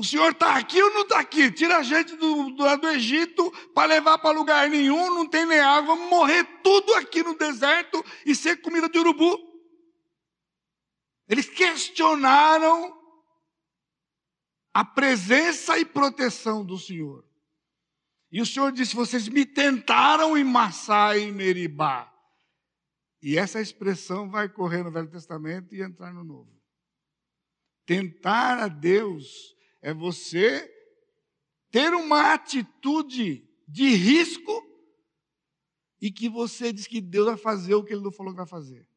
O Senhor está aqui ou não está aqui? Tira a gente do, do, do Egito para levar para lugar nenhum, não tem nem água, vamos morrer tudo aqui no deserto e ser comida de urubu. Eles questionaram a presença e proteção do Senhor. E o Senhor disse: Vocês me tentaram em Massá e Meribá. E essa expressão vai correr no Velho Testamento e entrar no Novo. Tentar a Deus é você ter uma atitude de risco e que você diz que Deus vai fazer o que Ele não falou que vai fazer.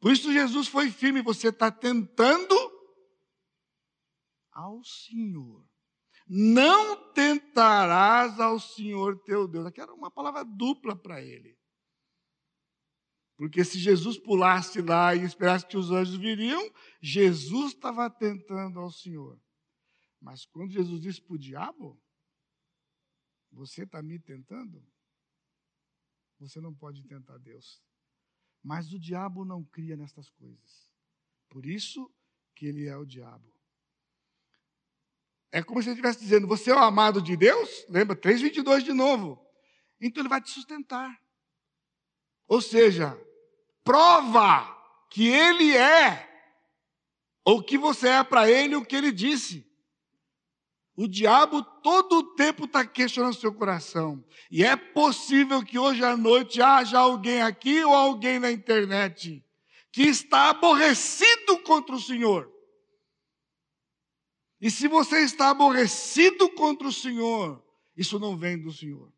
Por isso Jesus foi firme. Você está tentando ao Senhor. Não tentarás ao Senhor teu Deus. Aqui era uma palavra dupla para ele. Porque se Jesus pulasse lá e esperasse que os anjos viriam, Jesus estava tentando ao Senhor. Mas quando Jesus disse para o diabo, você está me tentando? Você não pode tentar Deus. Mas o diabo não cria nestas coisas. Por isso que ele é o diabo. É como se ele estivesse dizendo: Você é o amado de Deus? Lembra? 3,22 de novo. Então ele vai te sustentar. Ou seja, prova que ele é, ou que você é para ele o que ele disse. O diabo todo o tempo está questionando seu coração. E é possível que hoje à noite haja alguém aqui ou alguém na internet que está aborrecido contra o Senhor. E se você está aborrecido contra o Senhor, isso não vem do Senhor.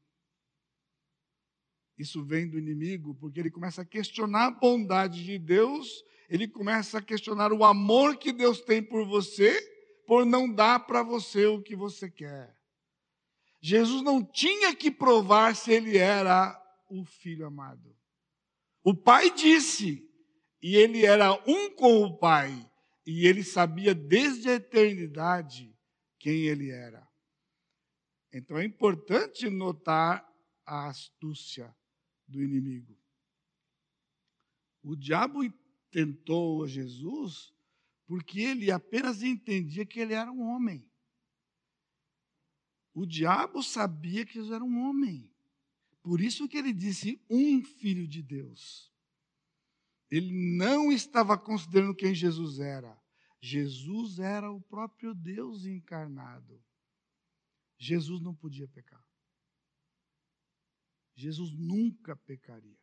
Isso vem do inimigo, porque ele começa a questionar a bondade de Deus, ele começa a questionar o amor que Deus tem por você por não dar para você o que você quer. Jesus não tinha que provar se ele era o filho amado. O pai disse, e ele era um com o pai, e ele sabia desde a eternidade quem ele era. Então é importante notar a astúcia do inimigo. O diabo tentou Jesus porque ele apenas entendia que ele era um homem. O diabo sabia que Jesus era um homem. Por isso que ele disse um filho de Deus. Ele não estava considerando quem Jesus era. Jesus era o próprio Deus encarnado. Jesus não podia pecar. Jesus nunca pecaria.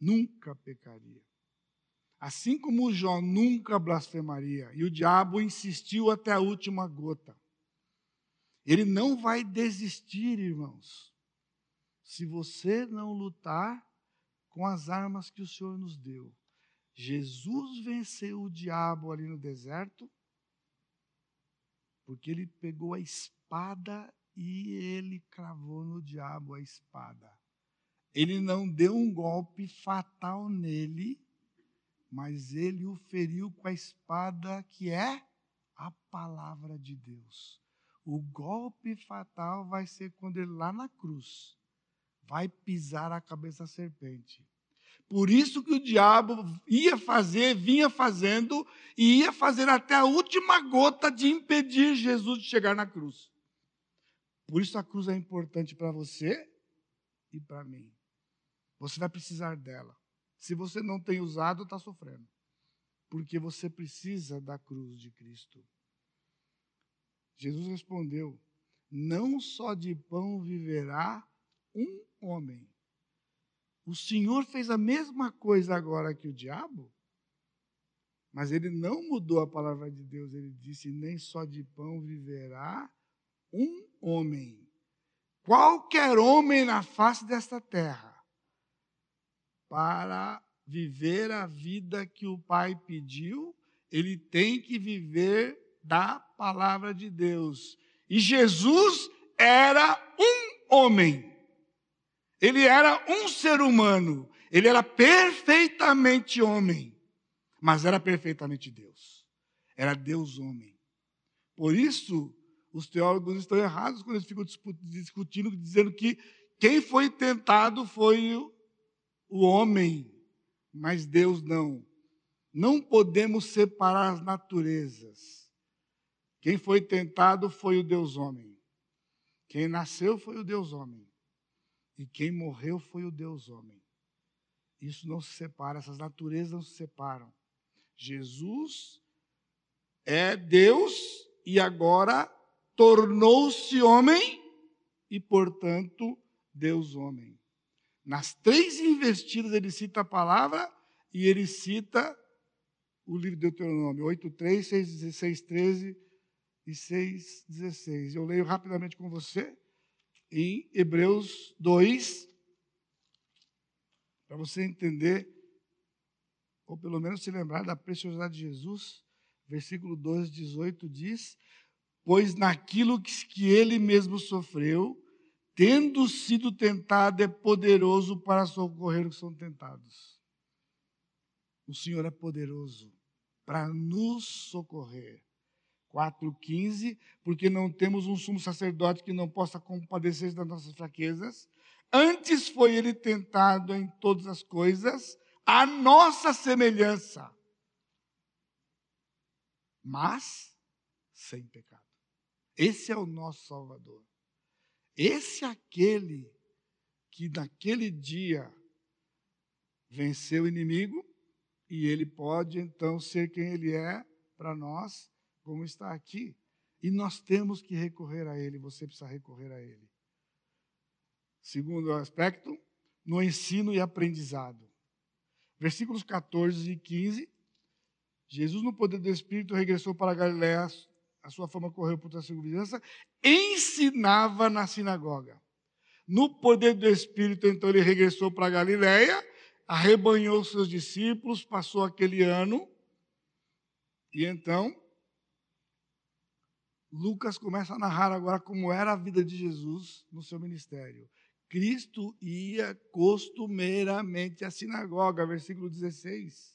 Nunca pecaria. Assim como Jó nunca blasfemaria, e o diabo insistiu até a última gota. Ele não vai desistir, irmãos, se você não lutar com as armas que o Senhor nos deu. Jesus venceu o diabo ali no deserto, porque ele pegou a espada e ele cravou no diabo a espada. Ele não deu um golpe fatal nele, mas ele o feriu com a espada que é a palavra de Deus. O golpe fatal vai ser quando ele lá na cruz vai pisar a cabeça da serpente. Por isso que o diabo ia fazer, vinha fazendo e ia fazer até a última gota de impedir Jesus de chegar na cruz. Por isso a cruz é importante para você e para mim. Você vai precisar dela. Se você não tem usado, está sofrendo. Porque você precisa da cruz de Cristo. Jesus respondeu: Não só de pão viverá um homem. O Senhor fez a mesma coisa agora que o diabo, mas ele não mudou a palavra de Deus. Ele disse: Nem só de pão viverá um homem. Qualquer homem na face desta terra para viver a vida que o Pai pediu, ele tem que viver da palavra de Deus. E Jesus era um homem. Ele era um ser humano. Ele era perfeitamente homem, mas era perfeitamente Deus. Era Deus homem. Por isso, os teólogos estão errados quando eles ficam discutindo, dizendo que quem foi tentado foi o homem, mas Deus não. Não podemos separar as naturezas. Quem foi tentado foi o Deus homem. Quem nasceu foi o Deus homem. E quem morreu foi o Deus homem. Isso não se separa, essas naturezas não se separam. Jesus é Deus e agora tornou-se homem e, portanto, Deus homem. Nas três investidas ele cita a palavra e ele cita o livro de Deuteronômio 8, 3, 6, 16, 13 e 6, 16. Eu leio rapidamente com você em Hebreus 2, para você entender, ou pelo menos se lembrar da preciosidade de Jesus. Versículo 12, 18 diz: Pois naquilo que ele mesmo sofreu, tendo sido tentado, é poderoso para socorrer os que são tentados. O Senhor é poderoso para nos socorrer. 4,15, porque não temos um sumo sacerdote que não possa compadecer das nossas fraquezas. Antes foi ele tentado em todas as coisas, a nossa semelhança, mas sem pecado. Esse é o nosso Salvador. Esse é aquele que naquele dia venceu o inimigo e ele pode então ser quem ele é para nós, como está aqui. E nós temos que recorrer a ele, você precisa recorrer a ele. Segundo aspecto, no ensino e aprendizado. Versículos 14 e 15. Jesus, no poder do Espírito, regressou para Galiléia a sua fama correu por toda a segurança, ensinava na sinagoga. No poder do Espírito, então, ele regressou para Galiléia, arrebanhou seus discípulos, passou aquele ano, e então, Lucas começa a narrar agora como era a vida de Jesus no seu ministério. Cristo ia costumeiramente à sinagoga, versículo 16.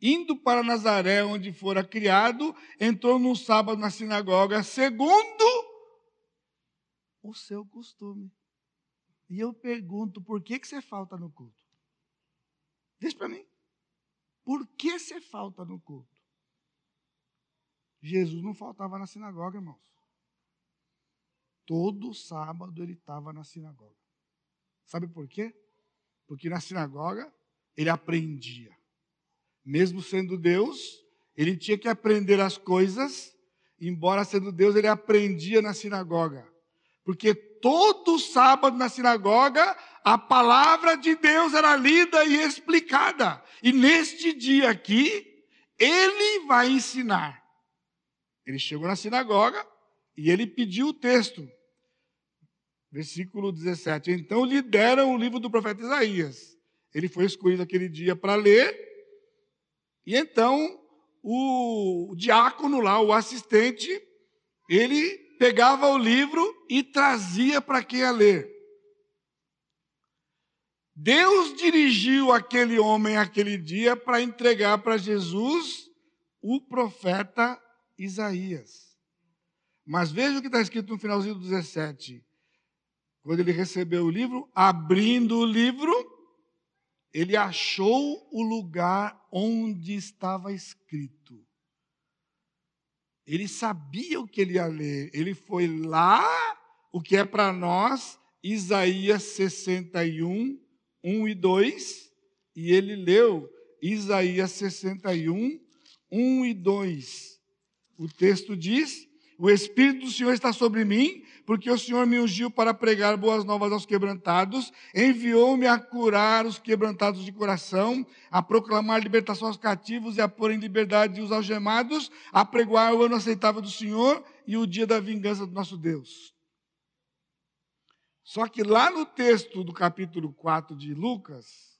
Indo para Nazaré, onde fora criado, entrou no sábado na sinagoga, segundo o seu costume. E eu pergunto, por que, que você falta no culto? Diz para mim. Por que você falta no culto? Jesus não faltava na sinagoga, irmãos. Todo sábado ele estava na sinagoga. Sabe por quê? Porque na sinagoga ele aprendia mesmo sendo Deus, ele tinha que aprender as coisas, embora sendo Deus, ele aprendia na sinagoga. Porque todo sábado na sinagoga, a palavra de Deus era lida e explicada. E neste dia aqui, ele vai ensinar. Ele chegou na sinagoga e ele pediu o texto. Versículo 17. Então lhe deram o livro do profeta Isaías. Ele foi escolhido aquele dia para ler e então o diácono lá, o assistente, ele pegava o livro e trazia para quem ia ler. Deus dirigiu aquele homem aquele dia para entregar para Jesus o profeta Isaías. Mas veja o que está escrito no finalzinho do 17. Quando ele recebeu o livro, abrindo o livro, ele achou o lugar onde estava escrito. Ele sabia o que ele ia ler. Ele foi lá, o que é para nós, Isaías 61, 1 e 2, e ele leu Isaías 61, 1 e 2. O texto diz: O Espírito do Senhor está sobre mim, porque o Senhor me ungiu para pregar boas novas aos quebrantados, enviou-me a curar os quebrantados de coração, a proclamar libertação aos cativos e a pôr em liberdade os algemados, a pregoar o ano aceitável do Senhor e o dia da vingança do nosso Deus. Só que lá no texto do capítulo 4 de Lucas,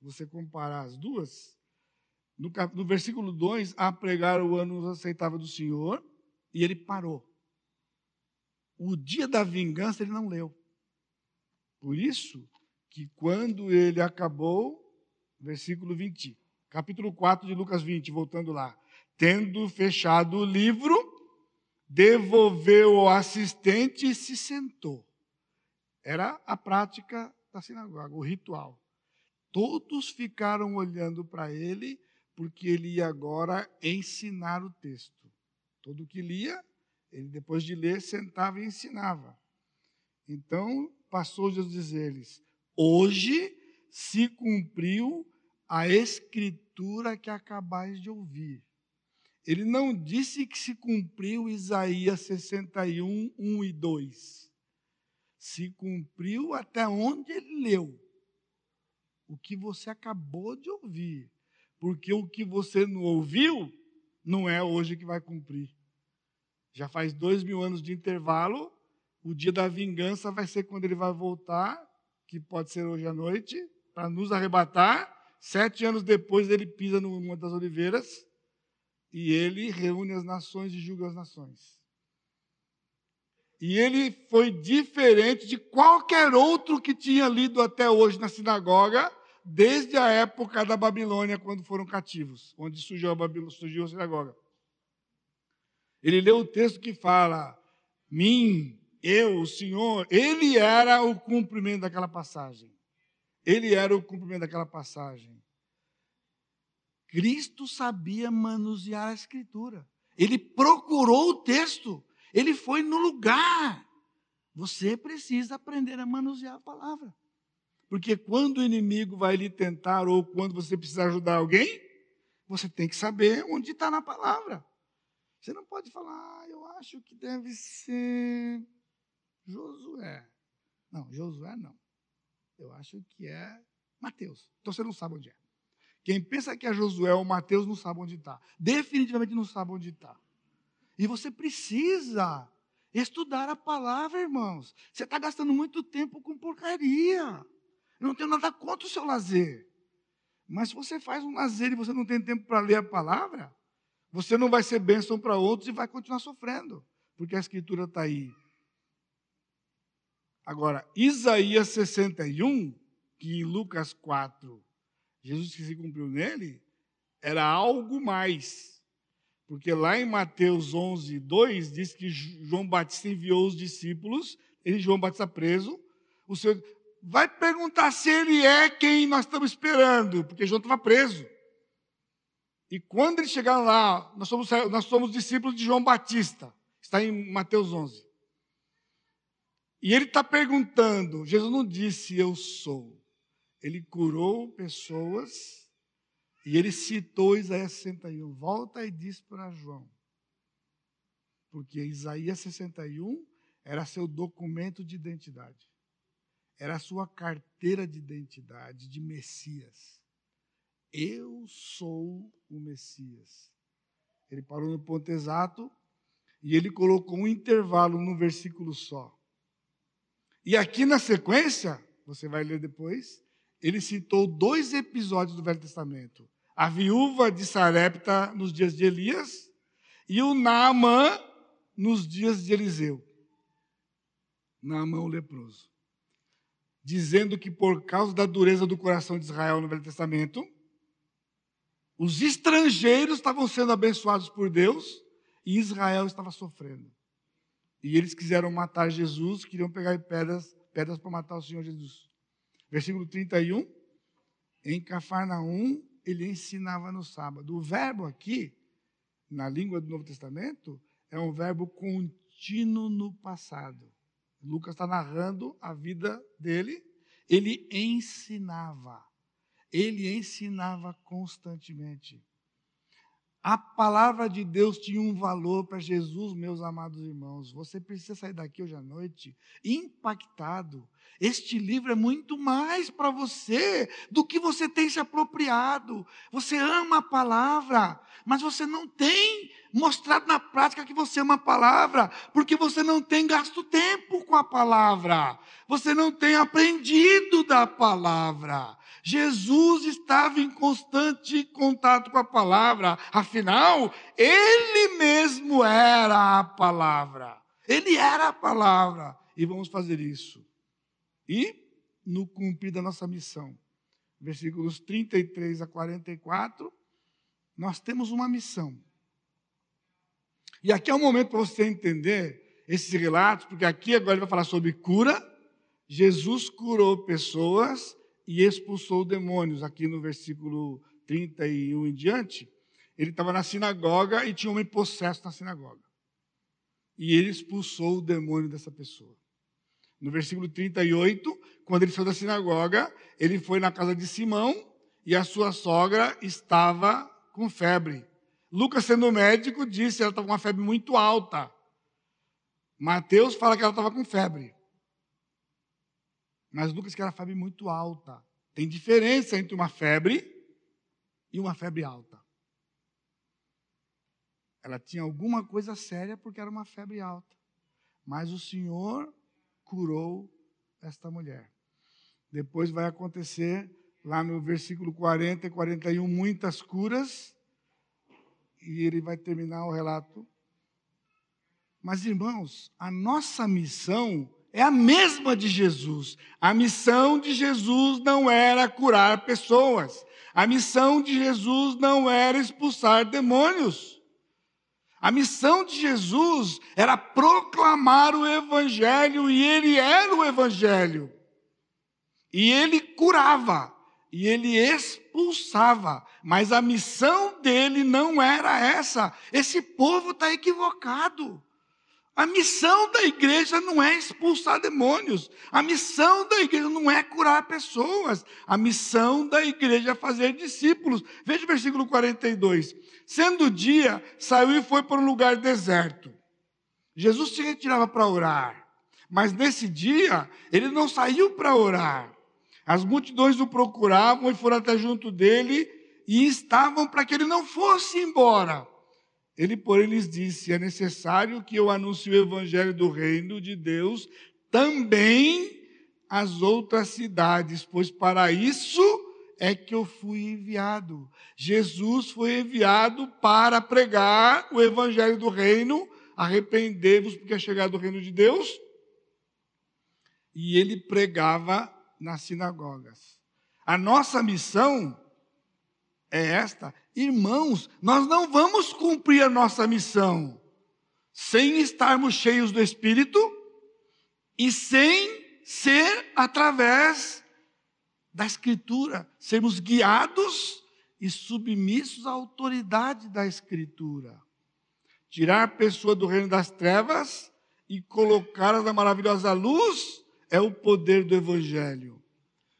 você comparar as duas, no, no versículo 2, a pregar o ano aceitável do Senhor, e ele parou o dia da vingança ele não leu. Por isso que quando ele acabou, versículo 20, capítulo 4 de Lucas 20, voltando lá, tendo fechado o livro, devolveu ao assistente e se sentou. Era a prática da sinagoga, o ritual. Todos ficaram olhando para ele, porque ele ia agora ensinar o texto. Todo que lia ele, depois de ler, sentava e ensinava. Então, passou Jesus dizer-lhes: Hoje se cumpriu a escritura que acabais de ouvir. Ele não disse que se cumpriu Isaías 61, 1 e 2. Se cumpriu até onde ele leu. O que você acabou de ouvir. Porque o que você não ouviu, não é hoje que vai cumprir. Já faz dois mil anos de intervalo. O dia da vingança vai ser quando ele vai voltar, que pode ser hoje à noite, para nos arrebatar. Sete anos depois, ele pisa no Monte das Oliveiras e ele reúne as nações e julga as nações. E ele foi diferente de qualquer outro que tinha lido até hoje na sinagoga, desde a época da Babilônia, quando foram cativos, onde surgiu a, Babilônia, surgiu a sinagoga. Ele leu o texto que fala: Mim, eu, o Senhor. Ele era o cumprimento daquela passagem. Ele era o cumprimento daquela passagem. Cristo sabia manusear a Escritura. Ele procurou o texto. Ele foi no lugar. Você precisa aprender a manusear a palavra. Porque quando o inimigo vai lhe tentar ou quando você precisa ajudar alguém, você tem que saber onde está na palavra. Você não pode falar, ah, eu acho que deve ser Josué. Não, Josué não. Eu acho que é Mateus. Então você não sabe onde é. Quem pensa que é Josué ou Mateus não sabe onde está. Definitivamente não sabe onde está. E você precisa estudar a palavra, irmãos. Você está gastando muito tempo com porcaria. Não tenho nada contra o seu lazer. Mas se você faz um lazer e você não tem tempo para ler a palavra, você não vai ser bênção para outros e vai continuar sofrendo. Porque a escritura está aí. Agora, Isaías 61, que em Lucas 4, Jesus que se cumpriu nele, era algo mais. Porque lá em Mateus 11, 2, diz que João Batista enviou os discípulos, ele, João Batista preso, o Senhor vai perguntar se ele é quem nós estamos esperando, porque João estava preso. E quando eles chegaram lá, nós somos, nós somos discípulos de João Batista, está em Mateus 11. E ele está perguntando, Jesus não disse eu sou, ele curou pessoas e ele citou Isaías 61. Volta e diz para João. Porque Isaías 61 era seu documento de identidade. Era a sua carteira de identidade de Messias. Eu sou o Messias. Ele parou no ponto exato e ele colocou um intervalo no versículo só. E aqui na sequência, você vai ler depois, ele citou dois episódios do Velho Testamento: a viúva de Sarepta nos dias de Elias e o Naamã nos dias de Eliseu. Naamã o leproso. Dizendo que por causa da dureza do coração de Israel no Velho Testamento, os estrangeiros estavam sendo abençoados por Deus e Israel estava sofrendo. E eles quiseram matar Jesus, queriam pegar pedras, pedras para matar o Senhor Jesus. Versículo 31. Em Cafarnaum, ele ensinava no sábado. O verbo aqui, na língua do Novo Testamento, é um verbo contínuo no passado. Lucas está narrando a vida dele. Ele ensinava. Ele ensinava constantemente. A palavra de Deus tinha um valor para Jesus, meus amados irmãos. Você precisa sair daqui hoje à noite impactado. Este livro é muito mais para você do que você tem se apropriado. Você ama a palavra, mas você não tem mostrado na prática que você ama a palavra, porque você não tem gasto tempo com a palavra. Você não tem aprendido da palavra. Jesus estava em constante contato com a palavra, afinal, ele mesmo era a palavra. Ele era a palavra. E vamos fazer isso. E, no cumprir da nossa missão, versículos 33 a 44, nós temos uma missão. E aqui é o momento para você entender esses relatos, porque aqui agora ele vai falar sobre cura. Jesus curou pessoas e expulsou demônios. Aqui no versículo 31 em diante, ele estava na sinagoga e tinha um homem possesso na sinagoga. E ele expulsou o demônio dessa pessoa. No versículo 38, quando ele saiu da sinagoga, ele foi na casa de Simão e a sua sogra estava com febre. Lucas, sendo médico, disse que ela estava com uma febre muito alta. Mateus fala que ela estava com febre. Mas Lucas que era febre muito alta. Tem diferença entre uma febre e uma febre alta. Ela tinha alguma coisa séria porque era uma febre alta. Mas o Senhor curou esta mulher. Depois vai acontecer, lá no versículo 40 e 41, muitas curas. E ele vai terminar o relato Mas, irmãos, a nossa missão é a mesma de Jesus. A missão de Jesus não era curar pessoas. A missão de Jesus não era expulsar demônios. A missão de Jesus era proclamar o Evangelho e ele era o Evangelho. E ele curava, e ele expulsava, mas a missão dele não era essa. Esse povo está equivocado. A missão da igreja não é expulsar demônios. A missão da igreja não é curar pessoas. A missão da igreja é fazer discípulos. Veja o versículo 42. Sendo dia, saiu e foi para um lugar deserto. Jesus se retirava para orar. Mas nesse dia, ele não saiu para orar. As multidões o procuravam e foram até junto dele e estavam para que ele não fosse embora. Ele, porém, lhes disse: É necessário que eu anuncie o evangelho do reino de Deus também às outras cidades, pois para isso é que eu fui enviado. Jesus foi enviado para pregar o evangelho do reino, arrependei-vos porque é chegado o reino de Deus. E ele pregava nas sinagogas. A nossa missão é esta. Irmãos, nós não vamos cumprir a nossa missão sem estarmos cheios do Espírito e sem ser através da Escritura, sermos guiados e submissos à autoridade da Escritura. Tirar a pessoa do reino das trevas e colocá-la na maravilhosa luz é o poder do Evangelho.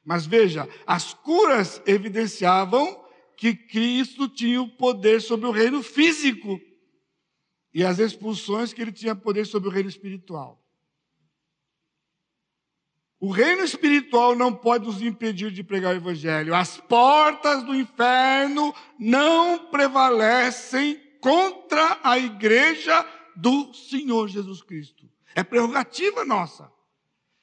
Mas veja, as curas evidenciavam que Cristo tinha o poder sobre o reino físico e as expulsões que ele tinha poder sobre o reino espiritual. O reino espiritual não pode nos impedir de pregar o evangelho. As portas do inferno não prevalecem contra a igreja do Senhor Jesus Cristo. É prerrogativa nossa.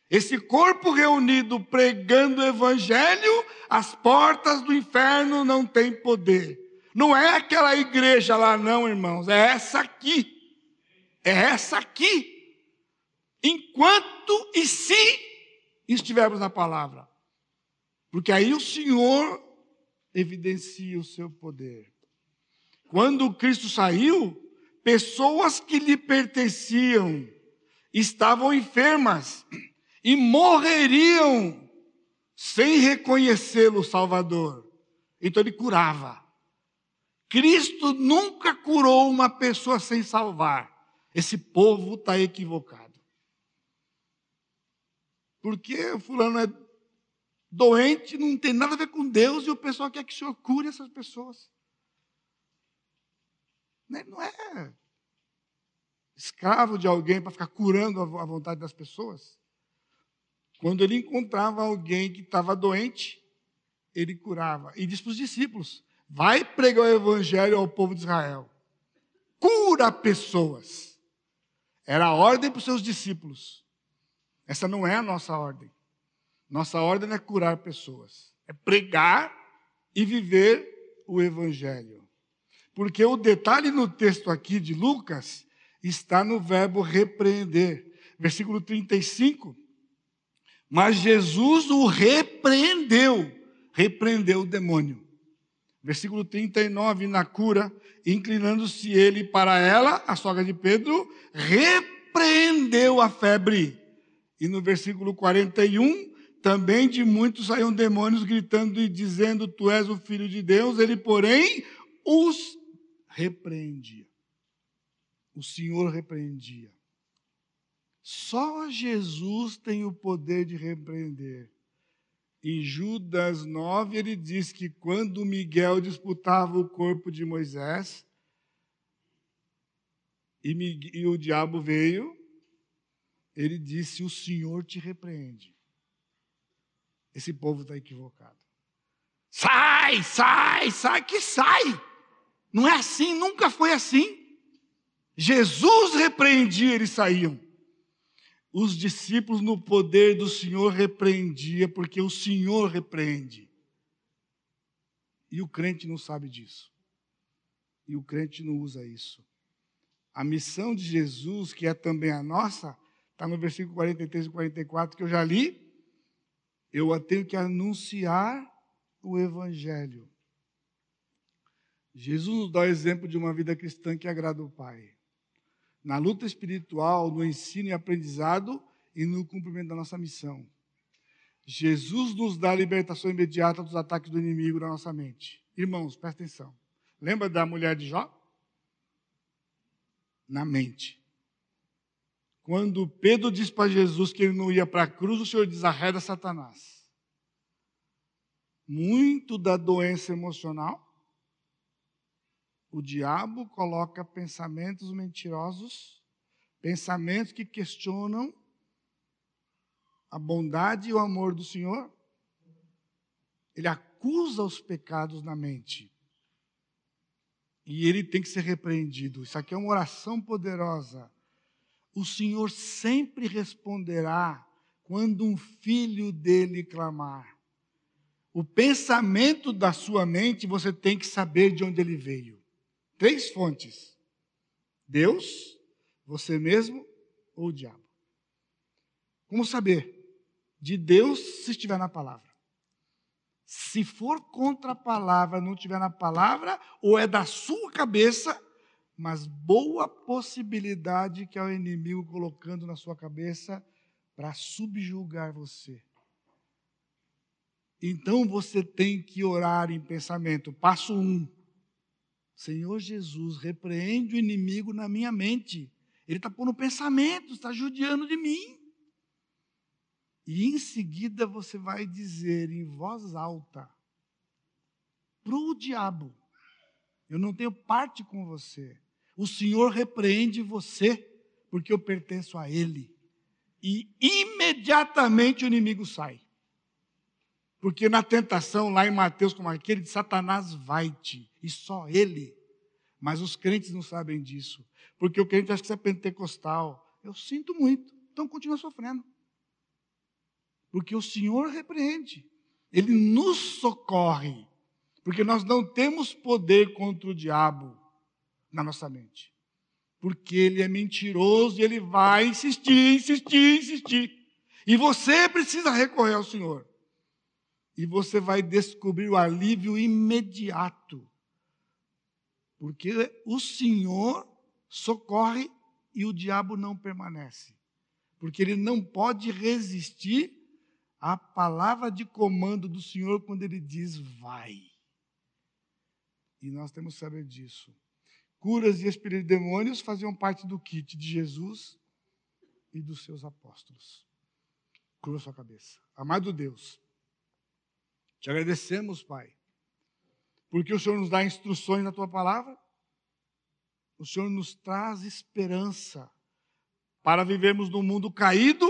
Esse corpo reunido pregando o evangelho, as portas do inferno não têm poder. Não é aquela igreja lá, não, irmãos, é essa aqui. É essa aqui. Enquanto e se estivermos na palavra. Porque aí o Senhor evidencia o seu poder. Quando Cristo saiu, pessoas que lhe pertenciam estavam enfermas e morreriam sem reconhecê-lo Salvador. Então ele curava. Cristo nunca curou uma pessoa sem salvar. Esse povo está equivocado. Porque o fulano é doente, não tem nada a ver com Deus e o pessoal quer que o Senhor cure essas pessoas. Não é escravo de alguém para ficar curando a vontade das pessoas. Quando ele encontrava alguém que estava doente, ele curava. E disse para os discípulos: vai pregar o evangelho ao povo de Israel. Cura pessoas. Era a ordem para os seus discípulos. Essa não é a nossa ordem. Nossa ordem é curar pessoas, é pregar e viver o evangelho. Porque o detalhe no texto aqui de Lucas está no verbo repreender. Versículo 35 mas Jesus o repreendeu, repreendeu o demônio. Versículo 39, na cura, inclinando-se ele para ela, a sogra de Pedro, repreendeu a febre. E no versículo 41, também de muitos saíam demônios gritando e dizendo: Tu és o filho de Deus. Ele, porém, os repreendia. O Senhor repreendia. Só Jesus tem o poder de repreender. Em Judas 9, ele diz que quando Miguel disputava o corpo de Moisés, e, o diabo veio, ele disse: O Senhor te repreende. Esse povo está equivocado. Sai, sai, sai, que sai. Não é assim, nunca foi assim. Jesus repreendia, eles saíam os discípulos no poder do Senhor repreendia, porque o Senhor repreende. E o crente não sabe disso. E o crente não usa isso. A missão de Jesus, que é também a nossa, está no versículo 43 e 44 que eu já li. Eu tenho que anunciar o Evangelho. Jesus nos dá o exemplo de uma vida cristã que agrada o Pai. Na luta espiritual, no ensino e aprendizado e no cumprimento da nossa missão. Jesus nos dá a libertação imediata dos ataques do inimigo na nossa mente. Irmãos, presta atenção. Lembra da mulher de Jó? Na mente. Quando Pedro diz para Jesus que ele não ia para a cruz, o Senhor diz: arreda Satanás. Muito da doença emocional, o diabo coloca pensamentos mentirosos, pensamentos que questionam a bondade e o amor do Senhor. Ele acusa os pecados na mente. E ele tem que ser repreendido. Isso aqui é uma oração poderosa. O Senhor sempre responderá quando um filho dele clamar. O pensamento da sua mente, você tem que saber de onde ele veio. Três fontes: Deus, você mesmo ou o diabo. Como saber? De Deus, se estiver na palavra. Se for contra a palavra, não estiver na palavra, ou é da sua cabeça, mas boa possibilidade que é o inimigo colocando na sua cabeça para subjugar você. Então você tem que orar em pensamento. Passo um. Senhor Jesus, repreende o inimigo na minha mente. Ele está pondo pensamento, está judiando de mim. E em seguida você vai dizer em voz alta para o diabo: Eu não tenho parte com você. O Senhor repreende você, porque eu pertenço a Ele. E imediatamente o inimigo sai. Porque na tentação, lá em Mateus, como aquele de Satanás vai-te, e só ele. Mas os crentes não sabem disso. Porque o crente acha que você é pentecostal. Eu sinto muito, então continua sofrendo. Porque o Senhor repreende, Ele nos socorre. Porque nós não temos poder contra o diabo na nossa mente. Porque ele é mentiroso e ele vai insistir, insistir, insistir. E você precisa recorrer ao Senhor e você vai descobrir o alívio imediato. Porque o Senhor socorre e o diabo não permanece. Porque ele não pode resistir à palavra de comando do Senhor quando ele diz vai. E nós temos que saber disso. Curas e espírito de demônios faziam parte do kit de Jesus e dos seus apóstolos. Cura sua cabeça. Amado Deus, te agradecemos, Pai, porque o Senhor nos dá instruções na tua palavra, o Senhor nos traz esperança para vivermos num mundo caído,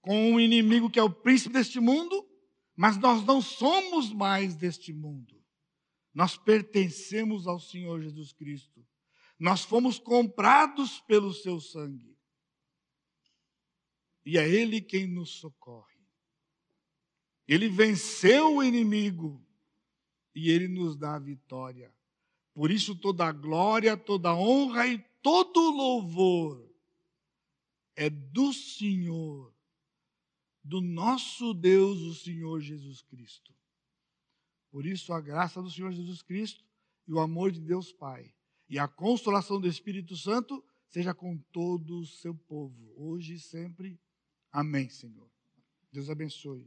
com um inimigo que é o príncipe deste mundo, mas nós não somos mais deste mundo. Nós pertencemos ao Senhor Jesus Cristo. Nós fomos comprados pelo seu sangue. E é Ele quem nos socorre. Ele venceu o inimigo e ele nos dá a vitória. Por isso, toda glória, toda honra e todo o louvor é do Senhor, do nosso Deus, o Senhor Jesus Cristo. Por isso, a graça do Senhor Jesus Cristo e o amor de Deus Pai e a consolação do Espírito Santo seja com todo o seu povo, hoje e sempre. Amém, Senhor. Deus abençoe.